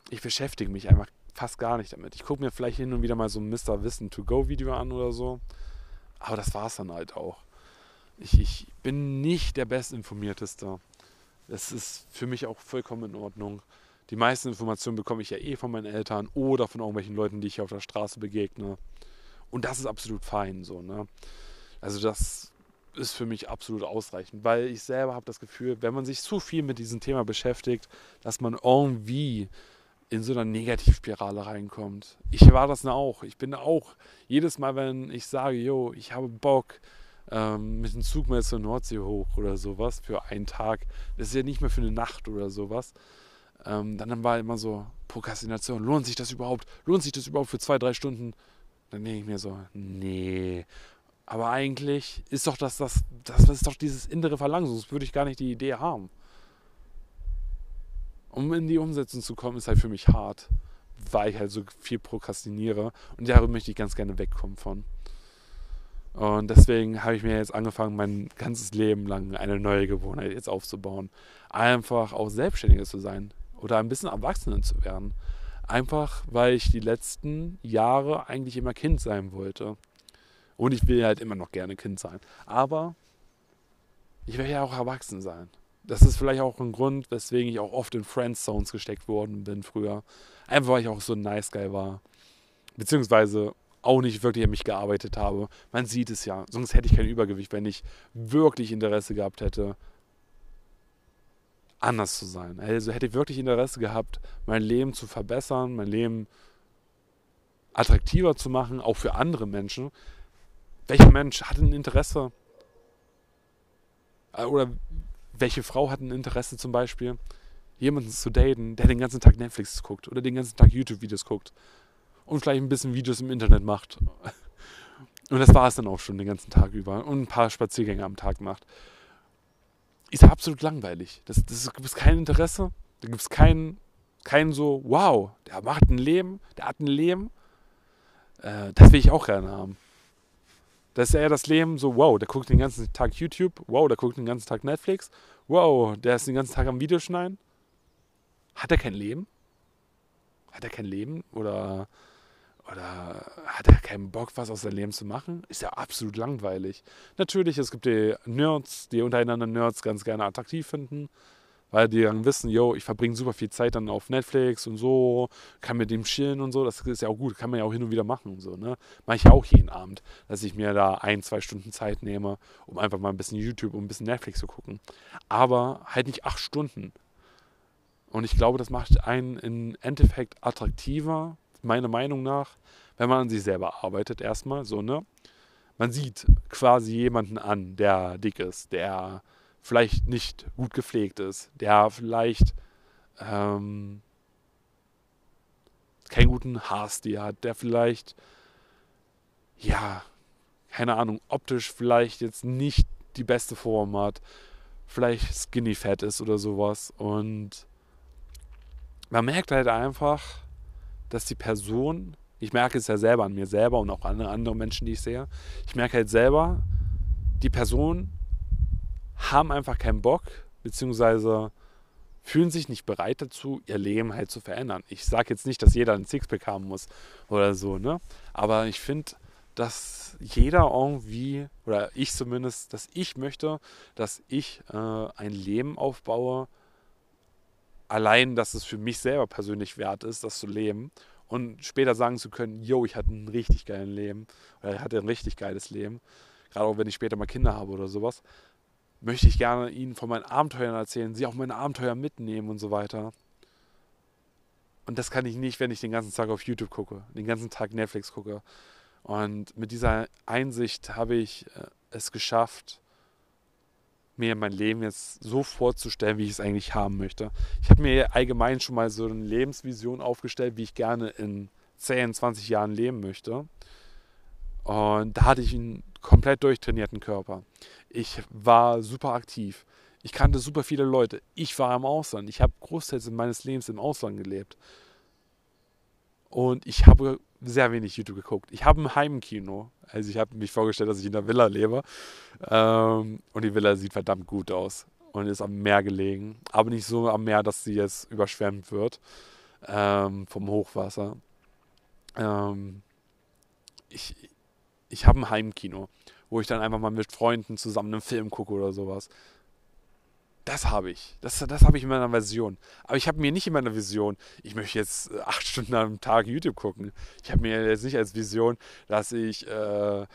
ich beschäftige mich einfach fast gar nicht damit. Ich gucke mir vielleicht hin und wieder mal so ein Mr. Wissen to Go Video an oder so. Aber das war es dann halt auch. Ich, ich bin nicht der Bestinformierteste. Das ist für mich auch vollkommen in Ordnung. Die meisten Informationen bekomme ich ja eh von meinen Eltern oder von irgendwelchen Leuten, die ich auf der Straße begegne. Und das ist absolut fein so. Ne? Also das ist für mich absolut ausreichend, weil ich selber habe das Gefühl, wenn man sich zu viel mit diesem Thema beschäftigt, dass man irgendwie in so einer Negativspirale reinkommt. Ich war das auch. Ich bin auch jedes Mal, wenn ich sage, yo, ich habe Bock, ähm, mit dem Zug mal zur Nordsee hoch oder sowas für einen Tag. Das ist ja nicht mehr für eine Nacht oder sowas. Ähm, dann war immer so Prokrastination. Lohnt sich das überhaupt? Lohnt sich das überhaupt für zwei, drei Stunden? Dann denke ich mir so, nee. Aber eigentlich ist doch das, das, das, das ist doch dieses innere Verlangen, sonst würde ich gar nicht die Idee haben um in die Umsetzung zu kommen, ist halt für mich hart, weil ich halt so viel prokrastiniere und darüber möchte ich ganz gerne wegkommen von. Und deswegen habe ich mir jetzt angefangen, mein ganzes Leben lang eine neue Gewohnheit jetzt aufzubauen. Einfach auch selbstständiger zu sein oder ein bisschen erwachsener zu werden. Einfach, weil ich die letzten Jahre eigentlich immer Kind sein wollte. Und ich will halt immer noch gerne Kind sein. Aber ich will ja auch erwachsen sein das ist vielleicht auch ein Grund, weswegen ich auch oft in Friendzones gesteckt worden bin früher. Einfach weil ich auch so ein Nice Guy war. Beziehungsweise auch nicht wirklich an mich gearbeitet habe. Man sieht es ja. Sonst hätte ich kein Übergewicht, wenn ich wirklich Interesse gehabt hätte, anders zu sein. Also hätte ich wirklich Interesse gehabt, mein Leben zu verbessern, mein Leben attraktiver zu machen, auch für andere Menschen. Welcher Mensch hat ein Interesse? Äh, oder welche Frau hat ein Interesse zum Beispiel, jemanden zu daten, der den ganzen Tag Netflix guckt oder den ganzen Tag YouTube-Videos guckt und vielleicht ein bisschen Videos im Internet macht. Und das war es dann auch schon den ganzen Tag über und ein paar Spaziergänge am Tag macht. Ist absolut langweilig. Das, das gibt es kein Interesse. Da gibt es kein, kein so, wow, der macht ein Leben, der hat ein Leben. Äh, das will ich auch gerne haben. Das ist eher das Leben so, wow, der guckt den ganzen Tag YouTube, wow, der guckt den ganzen Tag Netflix, wow, der ist den ganzen Tag am Videoschneiden. Hat er kein Leben? Hat er kein Leben? Oder, oder hat er keinen Bock, was aus seinem Leben zu machen? Ist ja absolut langweilig. Natürlich, es gibt die Nerds, die untereinander Nerds ganz gerne attraktiv finden weil die dann wissen, yo, ich verbringe super viel Zeit dann auf Netflix und so, kann mit dem chillen und so, das ist ja auch gut, kann man ja auch hin und wieder machen und so, ne? Mache ich ja auch jeden Abend, dass ich mir da ein, zwei Stunden Zeit nehme, um einfach mal ein bisschen YouTube und ein bisschen Netflix zu gucken. Aber halt nicht acht Stunden. Und ich glaube, das macht einen im Endeffekt attraktiver, meiner Meinung nach, wenn man an sich selber arbeitet erstmal, so, ne? Man sieht quasi jemanden an, der dick ist, der vielleicht nicht gut gepflegt ist, der vielleicht ähm, keinen guten Haarstil hat, der vielleicht, ja, keine Ahnung, optisch vielleicht jetzt nicht die beste Form hat, vielleicht skinny fat ist oder sowas. Und man merkt halt einfach, dass die Person, ich merke es ja selber an mir selber und auch an anderen Menschen, die ich sehe, ich merke halt selber, die Person haben einfach keinen Bock, beziehungsweise fühlen sich nicht bereit dazu, ihr Leben halt zu verändern. Ich sage jetzt nicht, dass jeder ein Sixpack haben muss oder so, ne? Aber ich finde, dass jeder irgendwie, oder ich zumindest, dass ich möchte, dass ich äh, ein Leben aufbaue, allein, dass es für mich selber persönlich wert ist, das zu leben und später sagen zu können, yo, ich hatte ein richtig geiles Leben oder ich hatte ein richtig geiles Leben gerade auch wenn ich später mal Kinder habe oder sowas, möchte ich gerne ihnen von meinen Abenteuern erzählen, sie auch meine Abenteuer mitnehmen und so weiter. Und das kann ich nicht, wenn ich den ganzen Tag auf YouTube gucke, den ganzen Tag Netflix gucke. Und mit dieser Einsicht habe ich äh, es geschafft, mir mein Leben jetzt so vorzustellen, wie ich es eigentlich haben möchte. Ich habe mir allgemein schon mal so eine Lebensvision aufgestellt, wie ich gerne in 10, 20 Jahren leben möchte. Und da hatte ich einen komplett durchtrainierten Körper. Ich war super aktiv. Ich kannte super viele Leute. Ich war im Ausland. Ich habe Großteils meines Lebens im Ausland gelebt. Und ich habe sehr wenig YouTube geguckt. Ich habe ein Heimkino. Also ich habe mich vorgestellt, dass ich in der Villa lebe. Ähm, und die Villa sieht verdammt gut aus und ist am Meer gelegen. Aber nicht so am Meer, dass sie jetzt überschwemmt wird ähm, vom Hochwasser. Ähm, ich ich habe ein Heimkino, wo ich dann einfach mal mit Freunden zusammen einen Film gucke oder sowas. Das habe ich. Das, das habe ich in meiner Version. Aber ich habe mir nicht in meiner Vision, ich möchte jetzt äh, acht Stunden am Tag YouTube gucken. Ich habe mir jetzt nicht als Vision, dass ich äh,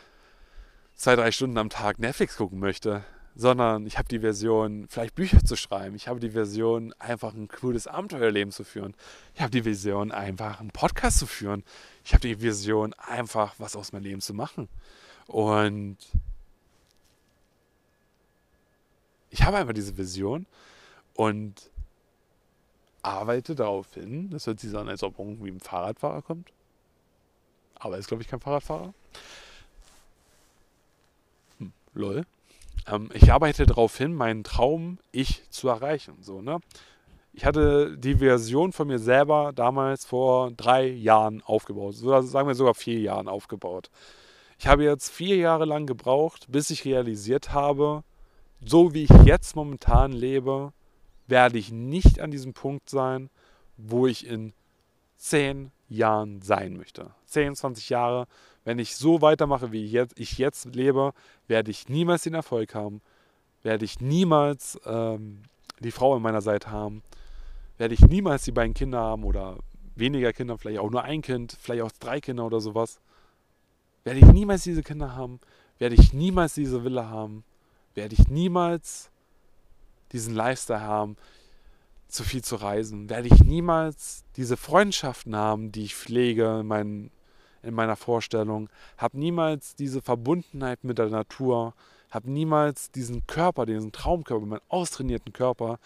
zwei, drei Stunden am Tag Netflix gucken möchte. Sondern ich habe die Version, vielleicht Bücher zu schreiben. Ich habe die Version, einfach ein cooles Abenteuerleben zu führen. Ich habe die Vision, einfach einen Podcast zu führen. Ich habe die Vision, einfach was aus meinem Leben zu machen. Und ich habe einfach diese Vision und arbeite darauf hin. Das hört sich an, als ob irgendwie ein Fahrradfahrer kommt. Aber er ist, glaube ich, kein Fahrradfahrer. Hm, lol. Ähm, ich arbeite darauf hin, meinen Traum ich zu erreichen. So, ne? Ich hatte die Version von mir selber damals vor drei Jahren aufgebaut. So, sagen wir sogar vier Jahren aufgebaut. Ich habe jetzt vier Jahre lang gebraucht, bis ich realisiert habe, so wie ich jetzt momentan lebe, werde ich nicht an diesem Punkt sein, wo ich in zehn Jahren sein möchte. 10, 20 Jahre, wenn ich so weitermache, wie ich jetzt, ich jetzt lebe, werde ich niemals den Erfolg haben, werde ich niemals ähm, die Frau an meiner Seite haben, werde ich niemals die beiden Kinder haben oder weniger Kinder, vielleicht auch nur ein Kind, vielleicht auch drei Kinder oder sowas. Werde ich niemals diese Kinder haben, werde ich niemals diese Villa haben, werde ich niemals diesen Lifestyle haben, zu viel zu reisen, werde ich niemals diese Freundschaften haben, die ich pflege in, mein, in meiner Vorstellung, habe niemals diese Verbundenheit mit der Natur, habe niemals diesen Körper, diesen Traumkörper, meinen austrainierten Körper,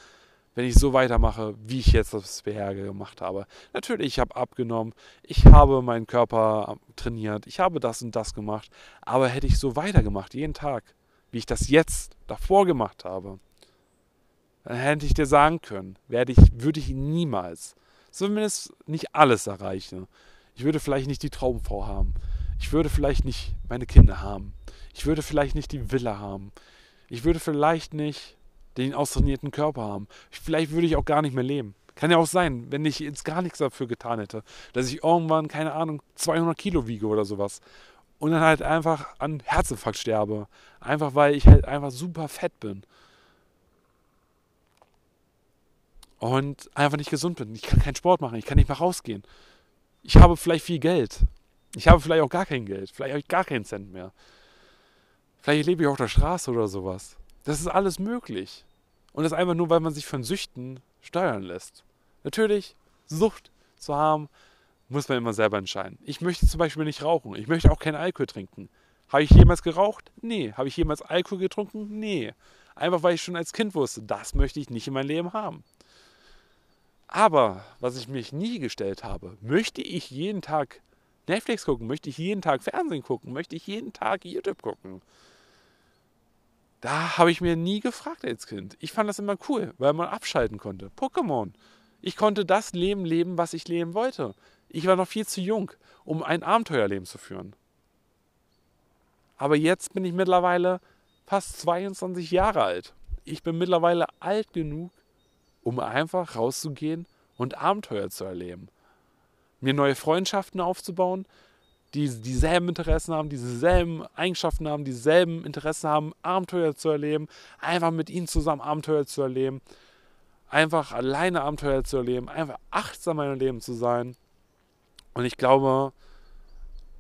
wenn ich so weitermache, wie ich jetzt das bisher gemacht habe. Natürlich, ich habe abgenommen, ich habe meinen Körper trainiert, ich habe das und das gemacht, aber hätte ich so weitergemacht, jeden Tag, wie ich das jetzt davor gemacht habe, dann hätte ich dir sagen können, werde ich, würde ich niemals, zumindest nicht alles erreichen. Ich würde vielleicht nicht die Traumfrau haben. Ich würde vielleicht nicht meine Kinder haben. Ich würde vielleicht nicht die Villa haben. Ich würde vielleicht nicht den austrainierten Körper haben. Vielleicht würde ich auch gar nicht mehr leben. Kann ja auch sein, wenn ich jetzt gar nichts dafür getan hätte, dass ich irgendwann, keine Ahnung, 200 Kilo wiege oder sowas und dann halt einfach an Herzinfarkt sterbe. Einfach weil ich halt einfach super fett bin. Und einfach nicht gesund bin. Ich kann keinen Sport machen, ich kann nicht mehr rausgehen. Ich habe vielleicht viel Geld. Ich habe vielleicht auch gar kein Geld. Vielleicht habe ich gar keinen Cent mehr. Vielleicht lebe ich auf der Straße oder sowas. Das ist alles möglich. Und das einfach nur, weil man sich von Süchten steuern lässt. Natürlich, Sucht zu haben, muss man immer selber entscheiden. Ich möchte zum Beispiel nicht rauchen. Ich möchte auch keinen Alkohol trinken. Habe ich jemals geraucht? Nee. Habe ich jemals Alkohol getrunken? Nee. Einfach weil ich schon als Kind wusste, das möchte ich nicht in meinem Leben haben. Aber was ich mich nie gestellt habe, möchte ich jeden Tag Netflix gucken? Möchte ich jeden Tag Fernsehen gucken? Möchte ich jeden Tag YouTube gucken? Da habe ich mir nie gefragt als Kind. Ich fand das immer cool, weil man abschalten konnte. Pokémon. Ich konnte das Leben leben, was ich leben wollte. Ich war noch viel zu jung, um ein Abenteuerleben zu führen. Aber jetzt bin ich mittlerweile fast 22 Jahre alt. Ich bin mittlerweile alt genug, um einfach rauszugehen und Abenteuer zu erleben. Mir neue Freundschaften aufzubauen, die dieselben Interessen haben, dieselben Eigenschaften haben, dieselben Interessen haben, Abenteuer zu erleben, einfach mit ihnen zusammen Abenteuer zu erleben, einfach alleine Abenteuer zu erleben, einfach achtsam in meinem Leben zu sein und ich glaube,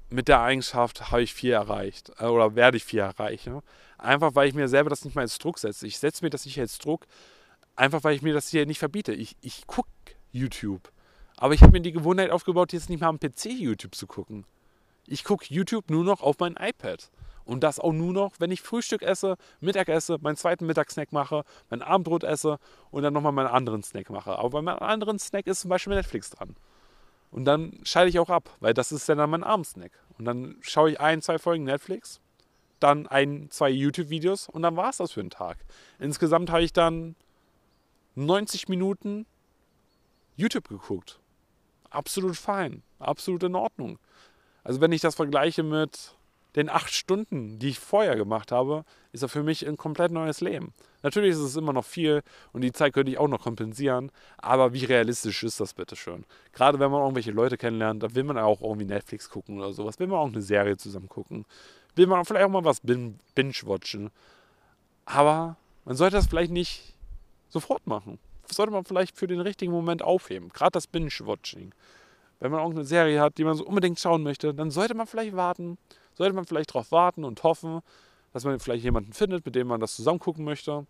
mit der Eigenschaft habe ich viel erreicht äh, oder werde ich viel erreichen. Einfach weil ich mir selber das nicht mal als Druck setze. Ich setze mir das nicht als Druck, einfach weil ich mir das hier nicht verbiete. Ich, ich gucke YouTube. Aber ich habe mir die Gewohnheit aufgebaut, jetzt nicht mal am PC YouTube zu gucken. Ich gucke YouTube nur noch auf mein iPad. Und das auch nur noch, wenn ich Frühstück esse, Mittag esse, meinen zweiten Mittagssnack mache, mein Abendbrot esse und dann nochmal meinen anderen Snack mache. Aber bei meinem anderen Snack ist zum Beispiel Netflix dran. Und dann schalte ich auch ab, weil das ist dann mein Abendsnack. Und dann schaue ich ein, zwei Folgen Netflix, dann ein, zwei YouTube-Videos und dann war es das für den Tag. Insgesamt habe ich dann 90 Minuten YouTube geguckt. Absolut fein, absolut in Ordnung. Also wenn ich das vergleiche mit den acht Stunden, die ich vorher gemacht habe, ist das für mich ein komplett neues Leben. Natürlich ist es immer noch viel und die Zeit könnte ich auch noch kompensieren, aber wie realistisch ist das bitte schön? Gerade wenn man irgendwelche Leute kennenlernt, da will man auch irgendwie Netflix gucken oder sowas, will man auch eine Serie zusammen gucken, will man vielleicht auch mal was binge-watchen. Aber man sollte das vielleicht nicht sofort machen. Das sollte man vielleicht für den richtigen Moment aufheben. Gerade das Binge-Watching. Wenn man irgendeine Serie hat, die man so unbedingt schauen möchte, dann sollte man vielleicht warten, sollte man vielleicht darauf warten und hoffen, dass man vielleicht jemanden findet, mit dem man das zusammen gucken möchte.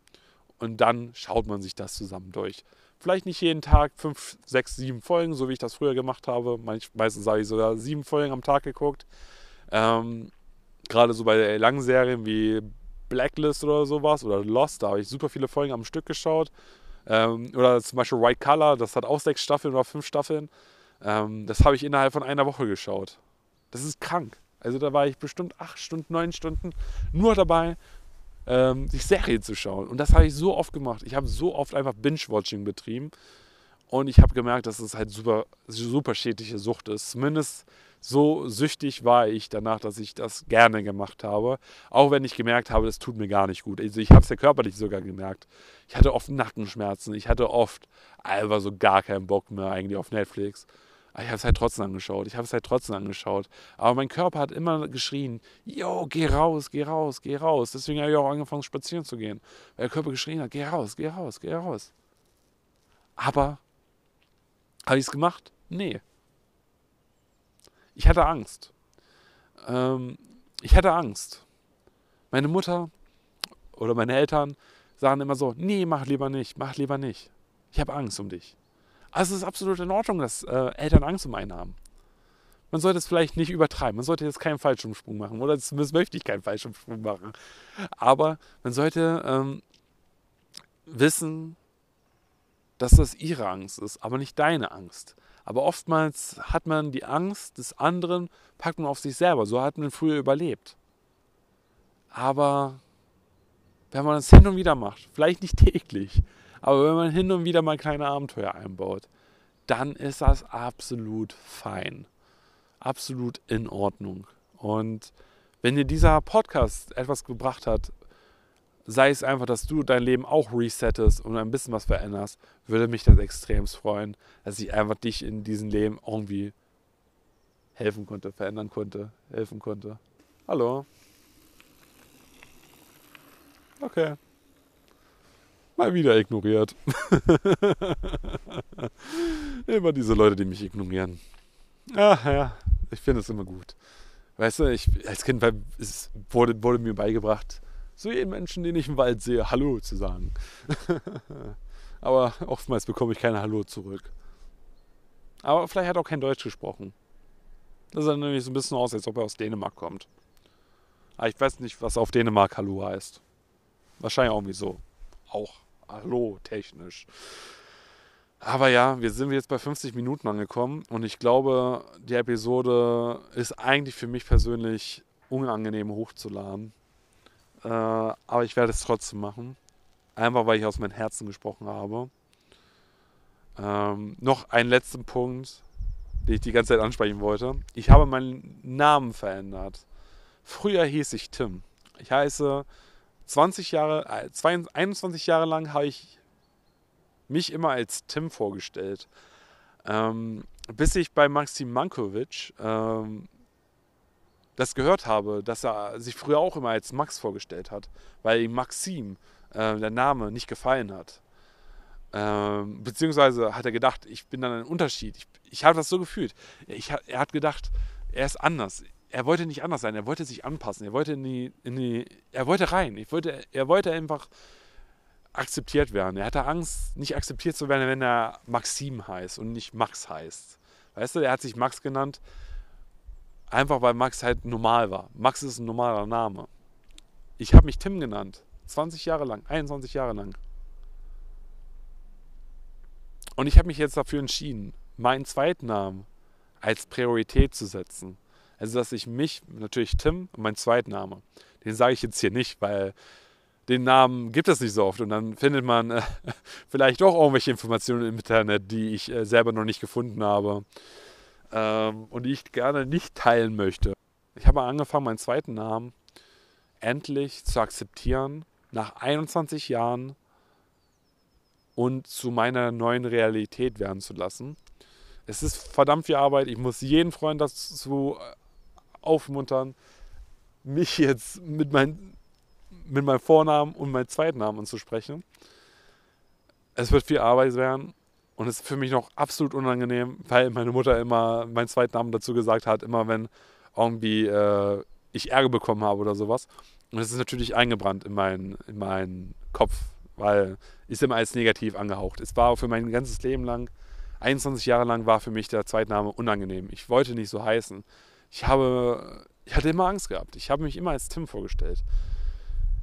Und dann schaut man sich das zusammen durch. Vielleicht nicht jeden Tag fünf, sechs, sieben Folgen, so wie ich das früher gemacht habe. Meistens habe ich sogar sieben Folgen am Tag geguckt. Ähm, Gerade so bei langen Serien wie Blacklist oder sowas oder Lost, da habe ich super viele Folgen am Stück geschaut. Ähm, oder zum Beispiel White Color, das hat auch sechs Staffeln oder fünf Staffeln. Ähm, das habe ich innerhalb von einer Woche geschaut. Das ist krank. Also da war ich bestimmt acht Stunden, neun Stunden nur dabei, ähm, sich Serien zu schauen. Und das habe ich so oft gemacht. Ich habe so oft einfach Binge-Watching betrieben. Und ich habe gemerkt, dass es halt super, super schädliche Sucht ist. Zumindest so süchtig war ich danach, dass ich das gerne gemacht habe. Auch wenn ich gemerkt habe, das tut mir gar nicht gut. Also ich habe es ja körperlich sogar gemerkt. Ich hatte oft Nackenschmerzen. Ich hatte oft einfach so gar keinen Bock mehr eigentlich auf Netflix. Aber ich habe es halt trotzdem angeschaut. Ich habe es halt trotzdem angeschaut. Aber mein Körper hat immer geschrien, yo, geh raus, geh raus, geh raus. Deswegen habe ich auch angefangen, spazieren zu gehen. Weil der Körper geschrien hat, geh raus, geh raus, geh raus. Aber habe ich es gemacht? Nee. Ich hatte Angst. Ähm, ich hatte Angst. Meine Mutter oder meine Eltern sagen immer so, nee, mach lieber nicht, mach lieber nicht. Ich habe Angst um dich. Also es ist absolut in Ordnung, dass äh, Eltern Angst um einen haben. Man sollte es vielleicht nicht übertreiben. Man sollte jetzt keinen Fallschirmsprung machen. Oder zumindest möchte ich keinen Fallschirmsprung machen. Aber man sollte ähm, wissen, dass das ihre Angst ist, aber nicht deine Angst. Aber oftmals hat man die Angst des anderen, packt man auf sich selber. So hat man früher überlebt. Aber wenn man es hin und wieder macht, vielleicht nicht täglich, aber wenn man hin und wieder mal kleine Abenteuer einbaut, dann ist das absolut fein. Absolut in Ordnung. Und wenn dir dieser Podcast etwas gebracht hat, sei es einfach, dass du dein Leben auch resettest und ein bisschen was veränderst, würde mich das extrem freuen, dass ich einfach dich in diesem Leben irgendwie helfen konnte, verändern konnte, helfen konnte. Hallo. Okay. Mal wieder ignoriert. immer diese Leute, die mich ignorieren. Ach ja, ich finde es immer gut. Weißt du, ich, als Kind wurde, wurde mir beigebracht, so jeden Menschen, den ich im Wald sehe, Hallo zu sagen. Aber oftmals bekomme ich kein Hallo zurück. Aber vielleicht hat er auch kein Deutsch gesprochen. Das sah nämlich so ein bisschen aus, als ob er aus Dänemark kommt. Aber ich weiß nicht, was auf Dänemark Hallo heißt. Wahrscheinlich irgendwie so. Auch Hallo technisch. Aber ja, wir sind jetzt bei 50 Minuten angekommen und ich glaube, die Episode ist eigentlich für mich persönlich unangenehm hochzuladen. Äh, aber ich werde es trotzdem machen. Einfach weil ich aus meinem Herzen gesprochen habe. Ähm, noch einen letzten Punkt, den ich die ganze Zeit ansprechen wollte. Ich habe meinen Namen verändert. Früher hieß ich Tim. Ich heiße 20 Jahre, äh, 21 Jahre lang habe ich mich immer als Tim vorgestellt. Ähm, bis ich bei Maxim Mankovic ähm, das gehört habe, dass er sich früher auch immer als Max vorgestellt hat, weil ihm Maxim, äh, der Name, nicht gefallen hat. Ähm, beziehungsweise hat er gedacht, ich bin dann ein Unterschied. Ich, ich habe das so gefühlt. Ich, er hat gedacht, er ist anders er wollte nicht anders sein, er wollte sich anpassen, er wollte in die, in die er wollte rein, ich wollte, er wollte einfach akzeptiert werden. Er hatte Angst, nicht akzeptiert zu werden, wenn er Maxim heißt und nicht Max heißt. Weißt du, er hat sich Max genannt, einfach weil Max halt normal war. Max ist ein normaler Name. Ich habe mich Tim genannt, 20 Jahre lang, 21 Jahre lang. Und ich habe mich jetzt dafür entschieden, meinen Zweitnamen als Priorität zu setzen. Also, dass ich mich, natürlich Tim und mein Zweitname, den sage ich jetzt hier nicht, weil den Namen gibt es nicht so oft und dann findet man äh, vielleicht doch irgendwelche Informationen im Internet, die ich äh, selber noch nicht gefunden habe ähm, und die ich gerne nicht teilen möchte. Ich habe angefangen, meinen zweiten Namen endlich zu akzeptieren, nach 21 Jahren und zu meiner neuen Realität werden zu lassen. Es ist verdammt viel Arbeit. Ich muss jeden Freund dazu aufmuntern, mich jetzt mit, mein, mit meinem Vornamen und meinem Zweitnamen anzusprechen. Es wird viel Arbeit werden und es ist für mich noch absolut unangenehm, weil meine Mutter immer meinen Zweitnamen dazu gesagt hat, immer wenn irgendwie äh, ich Ärger bekommen habe oder sowas. Und es ist natürlich eingebrannt in meinen, in meinen Kopf, weil ist immer als negativ angehaucht. Es war für mein ganzes Leben lang, 21 Jahre lang war für mich der Zweitname unangenehm. Ich wollte nicht so heißen. Ich habe, ich hatte immer Angst gehabt. Ich habe mich immer als Tim vorgestellt.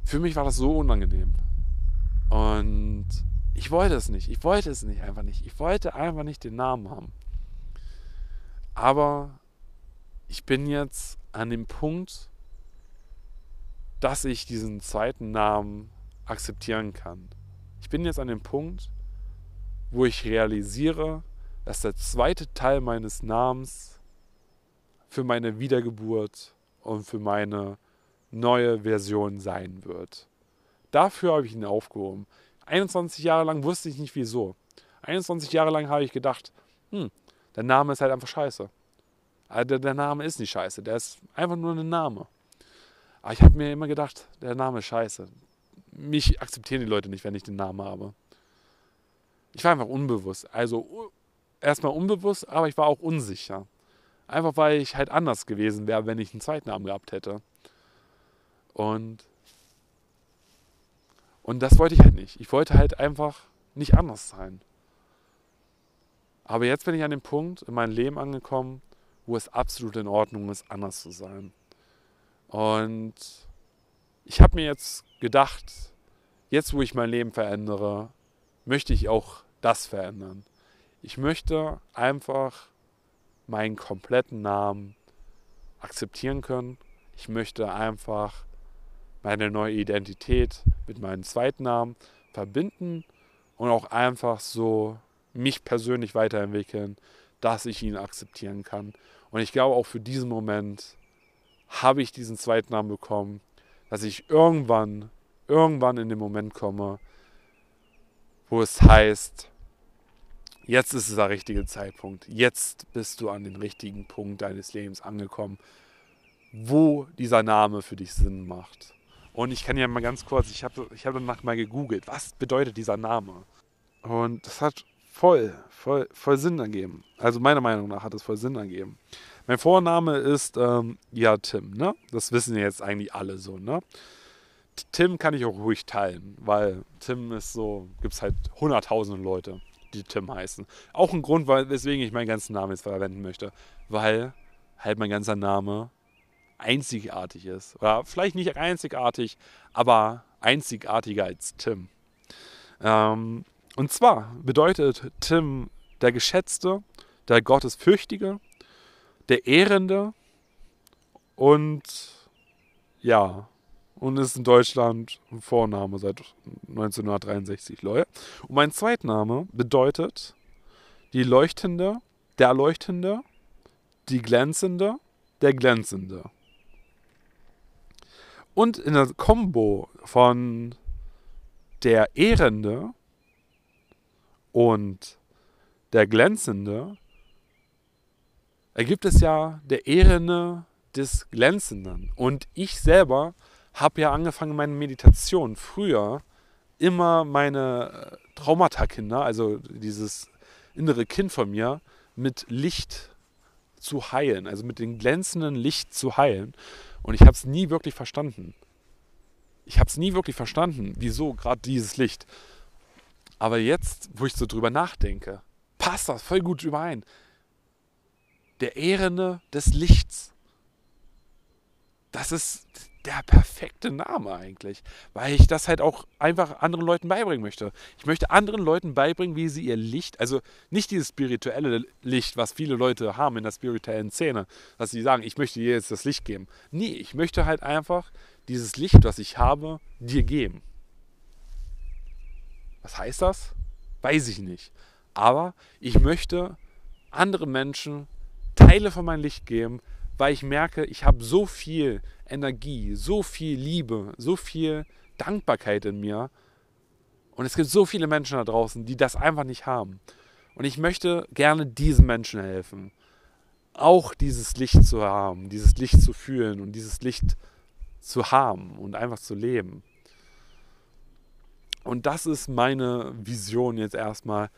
Für mich war das so unangenehm. Und ich wollte es nicht. Ich wollte es nicht einfach nicht. Ich wollte einfach nicht den Namen haben. Aber ich bin jetzt an dem Punkt, dass ich diesen zweiten Namen akzeptieren kann. Ich bin jetzt an dem Punkt, wo ich realisiere, dass der zweite Teil meines Namens für meine Wiedergeburt und für meine neue Version sein wird. Dafür habe ich ihn aufgehoben. 21 Jahre lang wusste ich nicht wieso. 21 Jahre lang habe ich gedacht, hm, der Name ist halt einfach scheiße. Also der, der Name ist nicht scheiße, der ist einfach nur ein Name. Aber ich habe mir immer gedacht, der Name ist scheiße mich akzeptieren die Leute nicht, wenn ich den Namen habe. Ich war einfach unbewusst. Also erstmal unbewusst, aber ich war auch unsicher. Einfach weil ich halt anders gewesen wäre, wenn ich einen Zweitnamen gehabt hätte. Und, und das wollte ich halt nicht. Ich wollte halt einfach nicht anders sein. Aber jetzt bin ich an dem Punkt in meinem Leben angekommen, wo es absolut in Ordnung ist, anders zu sein. Und ich habe mir jetzt gedacht, jetzt wo ich mein Leben verändere, möchte ich auch das verändern. Ich möchte einfach meinen kompletten Namen akzeptieren können. Ich möchte einfach meine neue Identität mit meinem zweiten Namen verbinden und auch einfach so mich persönlich weiterentwickeln, dass ich ihn akzeptieren kann. Und ich glaube, auch für diesen Moment habe ich diesen zweiten Namen bekommen, dass ich irgendwann, irgendwann in den Moment komme, wo es heißt, jetzt ist es der richtige Zeitpunkt, jetzt bist du an den richtigen Punkt deines Lebens angekommen, wo dieser Name für dich Sinn macht. Und ich kann ja mal ganz kurz, ich habe ich hab danach mal gegoogelt, was bedeutet dieser Name? Und das hat voll, voll, voll Sinn ergeben. Also meiner Meinung nach hat es voll Sinn ergeben. Mein Vorname ist ähm, ja Tim, ne? Das wissen jetzt eigentlich alle so, ne? Tim kann ich auch ruhig teilen, weil Tim ist so, gibt es halt hunderttausende Leute, die Tim heißen. Auch ein Grund, weil, weswegen ich meinen ganzen Namen jetzt verwenden möchte, weil halt mein ganzer Name einzigartig ist. Oder vielleicht nicht einzigartig, aber einzigartiger als Tim. Ähm, und zwar bedeutet Tim der Geschätzte, der Gottesfürchtige, der Ehrende und ja, und ist in Deutschland ein Vorname seit 1963, Leute. Und mein Zweitname bedeutet die Leuchtende, der Leuchtende, die Glänzende, der Glänzende. Und in der Kombo von der Ehrende und der Glänzende ergibt es ja der Ehrende des Glänzenden. Und ich selber habe ja angefangen, meine Meditation früher immer meine äh, Traumata-Kinder, also dieses innere Kind von mir, mit Licht zu heilen, also mit dem glänzenden Licht zu heilen. Und ich habe es nie wirklich verstanden. Ich habe es nie wirklich verstanden, wieso gerade dieses Licht. Aber jetzt, wo ich so drüber nachdenke, passt das voll gut überein. Der Ehrende des Lichts. Das ist der perfekte Name eigentlich, weil ich das halt auch einfach anderen Leuten beibringen möchte. Ich möchte anderen Leuten beibringen, wie sie ihr Licht, also nicht dieses spirituelle Licht, was viele Leute haben in der spirituellen Szene, dass sie sagen, ich möchte dir jetzt das Licht geben. Nee, ich möchte halt einfach dieses Licht, was ich habe, dir geben. Was heißt das? Weiß ich nicht. Aber ich möchte anderen Menschen Teile von meinem Licht geben, weil ich merke, ich habe so viel Energie, so viel Liebe, so viel Dankbarkeit in mir. Und es gibt so viele Menschen da draußen, die das einfach nicht haben. Und ich möchte gerne diesen Menschen helfen. Auch dieses Licht zu haben, dieses Licht zu fühlen und dieses Licht zu haben und einfach zu leben. Und das ist meine Vision jetzt erstmal,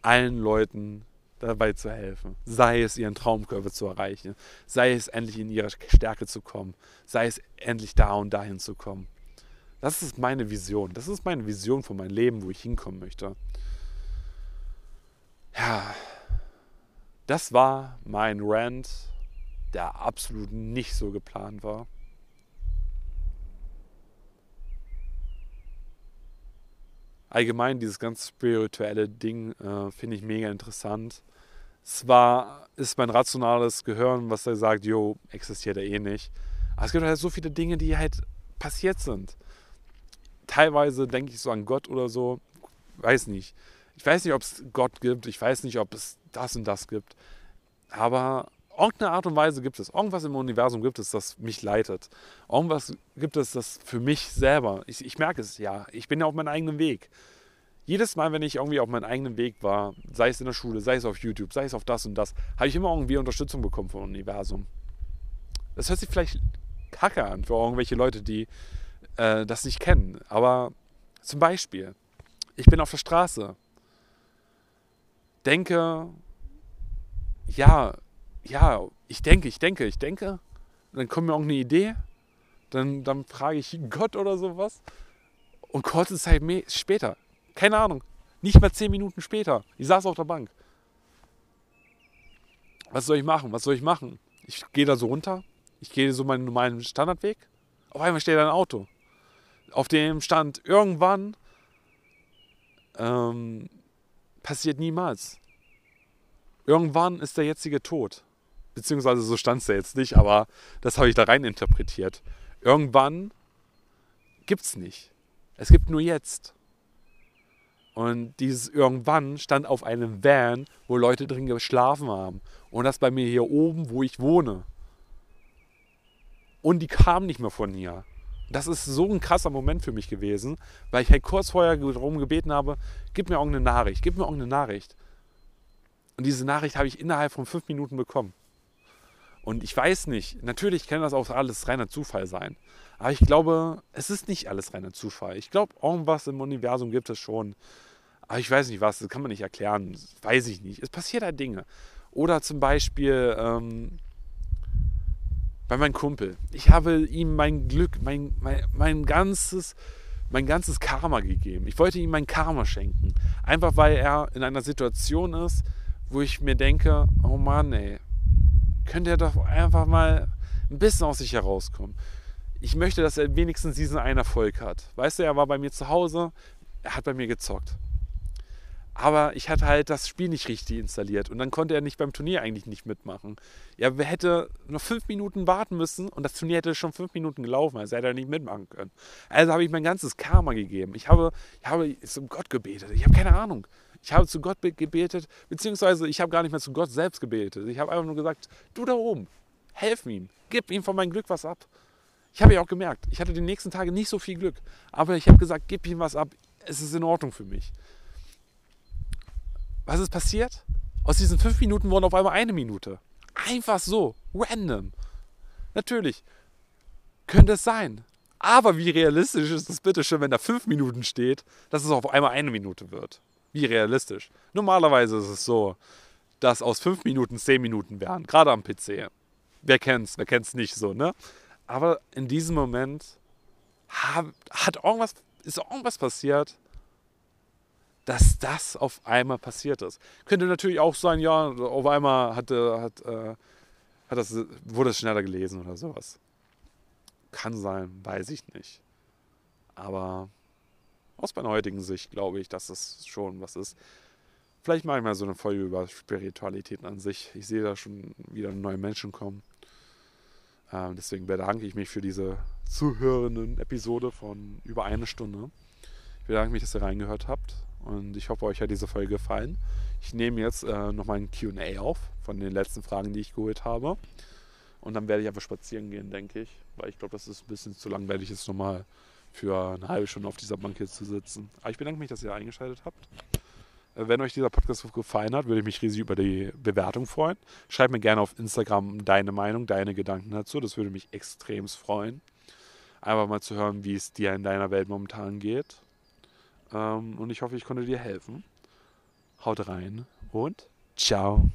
allen Leuten dabei zu helfen. Sei es, ihren Traumkörper zu erreichen, sei es, endlich in ihre Stärke zu kommen, sei es, endlich da und dahin zu kommen. Das ist meine Vision. Das ist meine Vision von meinem Leben, wo ich hinkommen möchte. Ja, das war mein Rant, der absolut nicht so geplant war. allgemein dieses ganz spirituelle Ding äh, finde ich mega interessant. Zwar ist mein rationales Gehirn, was da sagt, jo, existiert er eh nicht. Aber es gibt halt so viele Dinge, die halt passiert sind. Teilweise denke ich so an Gott oder so. Weiß nicht. Ich weiß nicht, ob es Gott gibt. Ich weiß nicht, ob es das und das gibt. Aber irgendeine Art und Weise gibt es. Irgendwas im Universum gibt es, das mich leitet. Irgendwas gibt es, das für mich selber. Ich, ich merke es ja. Ich bin ja auf meinem eigenen Weg. Jedes Mal, wenn ich irgendwie auf meinem eigenen Weg war, sei es in der Schule, sei es auf YouTube, sei es auf das und das, habe ich immer irgendwie Unterstützung bekommen vom Universum. Das hört sich vielleicht kacke an für irgendwelche Leute, die äh, das nicht kennen. Aber zum Beispiel, ich bin auf der Straße, denke, ja, ja, ich denke, ich denke, ich denke. Dann kommt mir irgendeine Idee. Dann, dann frage ich Gott oder sowas. Und kurze Zeit später, keine Ahnung, nicht mal zehn Minuten später, ich saß auf der Bank. Was soll ich machen? Was soll ich machen? Ich gehe da so runter. Ich gehe so meinen normalen Standardweg. Auf einmal steht da ein Auto. Auf dem stand irgendwann ähm, passiert niemals. Irgendwann ist der jetzige tot beziehungsweise so stand es ja jetzt nicht, aber das habe ich da rein interpretiert. Irgendwann gibt es nicht. Es gibt nur jetzt. Und dieses irgendwann stand auf einem Van, wo Leute drin geschlafen haben. Und das bei mir hier oben, wo ich wohne. Und die kamen nicht mehr von hier. Das ist so ein krasser Moment für mich gewesen, weil ich halt kurz vorher darum gebeten habe, gib mir irgendeine Nachricht, gib mir irgendeine Nachricht. Und diese Nachricht habe ich innerhalb von fünf Minuten bekommen. Und ich weiß nicht, natürlich kann das auch alles reiner Zufall sein. Aber ich glaube, es ist nicht alles reiner Zufall. Ich glaube, irgendwas im Universum gibt es schon. Aber ich weiß nicht was, das kann man nicht erklären. Das weiß ich nicht. Es passiert halt Dinge. Oder zum Beispiel ähm, bei meinem Kumpel. Ich habe ihm mein Glück, mein, mein, mein, ganzes, mein ganzes Karma gegeben. Ich wollte ihm mein Karma schenken. Einfach weil er in einer Situation ist, wo ich mir denke, oh Mann, ey, könnte er doch einfach mal ein bisschen aus sich herauskommen. Ich möchte, dass er wenigstens diesen einen Erfolg hat. Weißt du, er war bei mir zu Hause, er hat bei mir gezockt. Aber ich hatte halt das Spiel nicht richtig installiert und dann konnte er nicht beim Turnier eigentlich nicht mitmachen. Er hätte noch fünf Minuten warten müssen und das Turnier hätte schon fünf Minuten gelaufen, also hätte er nicht mitmachen können. Also habe ich mein ganzes Karma gegeben. Ich habe, ich habe zum Gott gebetet. Ich habe keine Ahnung. Ich habe zu Gott gebetet, beziehungsweise ich habe gar nicht mehr zu Gott selbst gebetet. Ich habe einfach nur gesagt, du da oben, helf ihm, gib ihm von meinem Glück was ab. Ich habe ja auch gemerkt, ich hatte die nächsten Tage nicht so viel Glück, aber ich habe gesagt, gib ihm was ab, es ist in Ordnung für mich. Was ist passiert? Aus diesen fünf Minuten wurden auf einmal eine Minute. Einfach so, random. Natürlich, könnte es sein. Aber wie realistisch ist es bitte schon, wenn da fünf Minuten steht, dass es auf einmal eine Minute wird? Wie realistisch? Normalerweise ist es so, dass aus fünf Minuten zehn Minuten werden, gerade am PC. Wer kennt's, wer kennt's nicht so, ne? Aber in diesem Moment hat irgendwas, ist irgendwas passiert, dass das auf einmal passiert ist. Könnte natürlich auch sein, ja, auf einmal hatte, hat, äh, hat das, wurde es schneller gelesen oder sowas. Kann sein, weiß ich nicht. Aber aus meiner heutigen Sicht glaube ich, dass es schon was ist. Vielleicht mache ich mal so eine Folge über Spiritualitäten an sich. Ich sehe da schon wieder neue Menschen kommen. Ähm, deswegen bedanke ich mich für diese zuhörenden Episode von über eine Stunde. Ich bedanke mich, dass ihr reingehört habt und ich hoffe, euch hat diese Folge gefallen. Ich nehme jetzt äh, nochmal ein QA auf von den letzten Fragen, die ich geholt habe. Und dann werde ich einfach spazieren gehen, denke ich. Weil ich glaube, das ist ein bisschen zu langweilig, jetzt nochmal für eine halbe Stunde auf dieser Bank hier zu sitzen. Aber ich bedanke mich, dass ihr eingeschaltet habt. Äh, wenn euch dieser Podcast gefallen hat, würde ich mich riesig über die Bewertung freuen. Schreibt mir gerne auf Instagram deine Meinung, deine Gedanken dazu. Das würde mich extrem freuen. Einfach mal zu hören, wie es dir in deiner Welt momentan geht. Ähm, und ich hoffe, ich konnte dir helfen. Haut rein und ciao.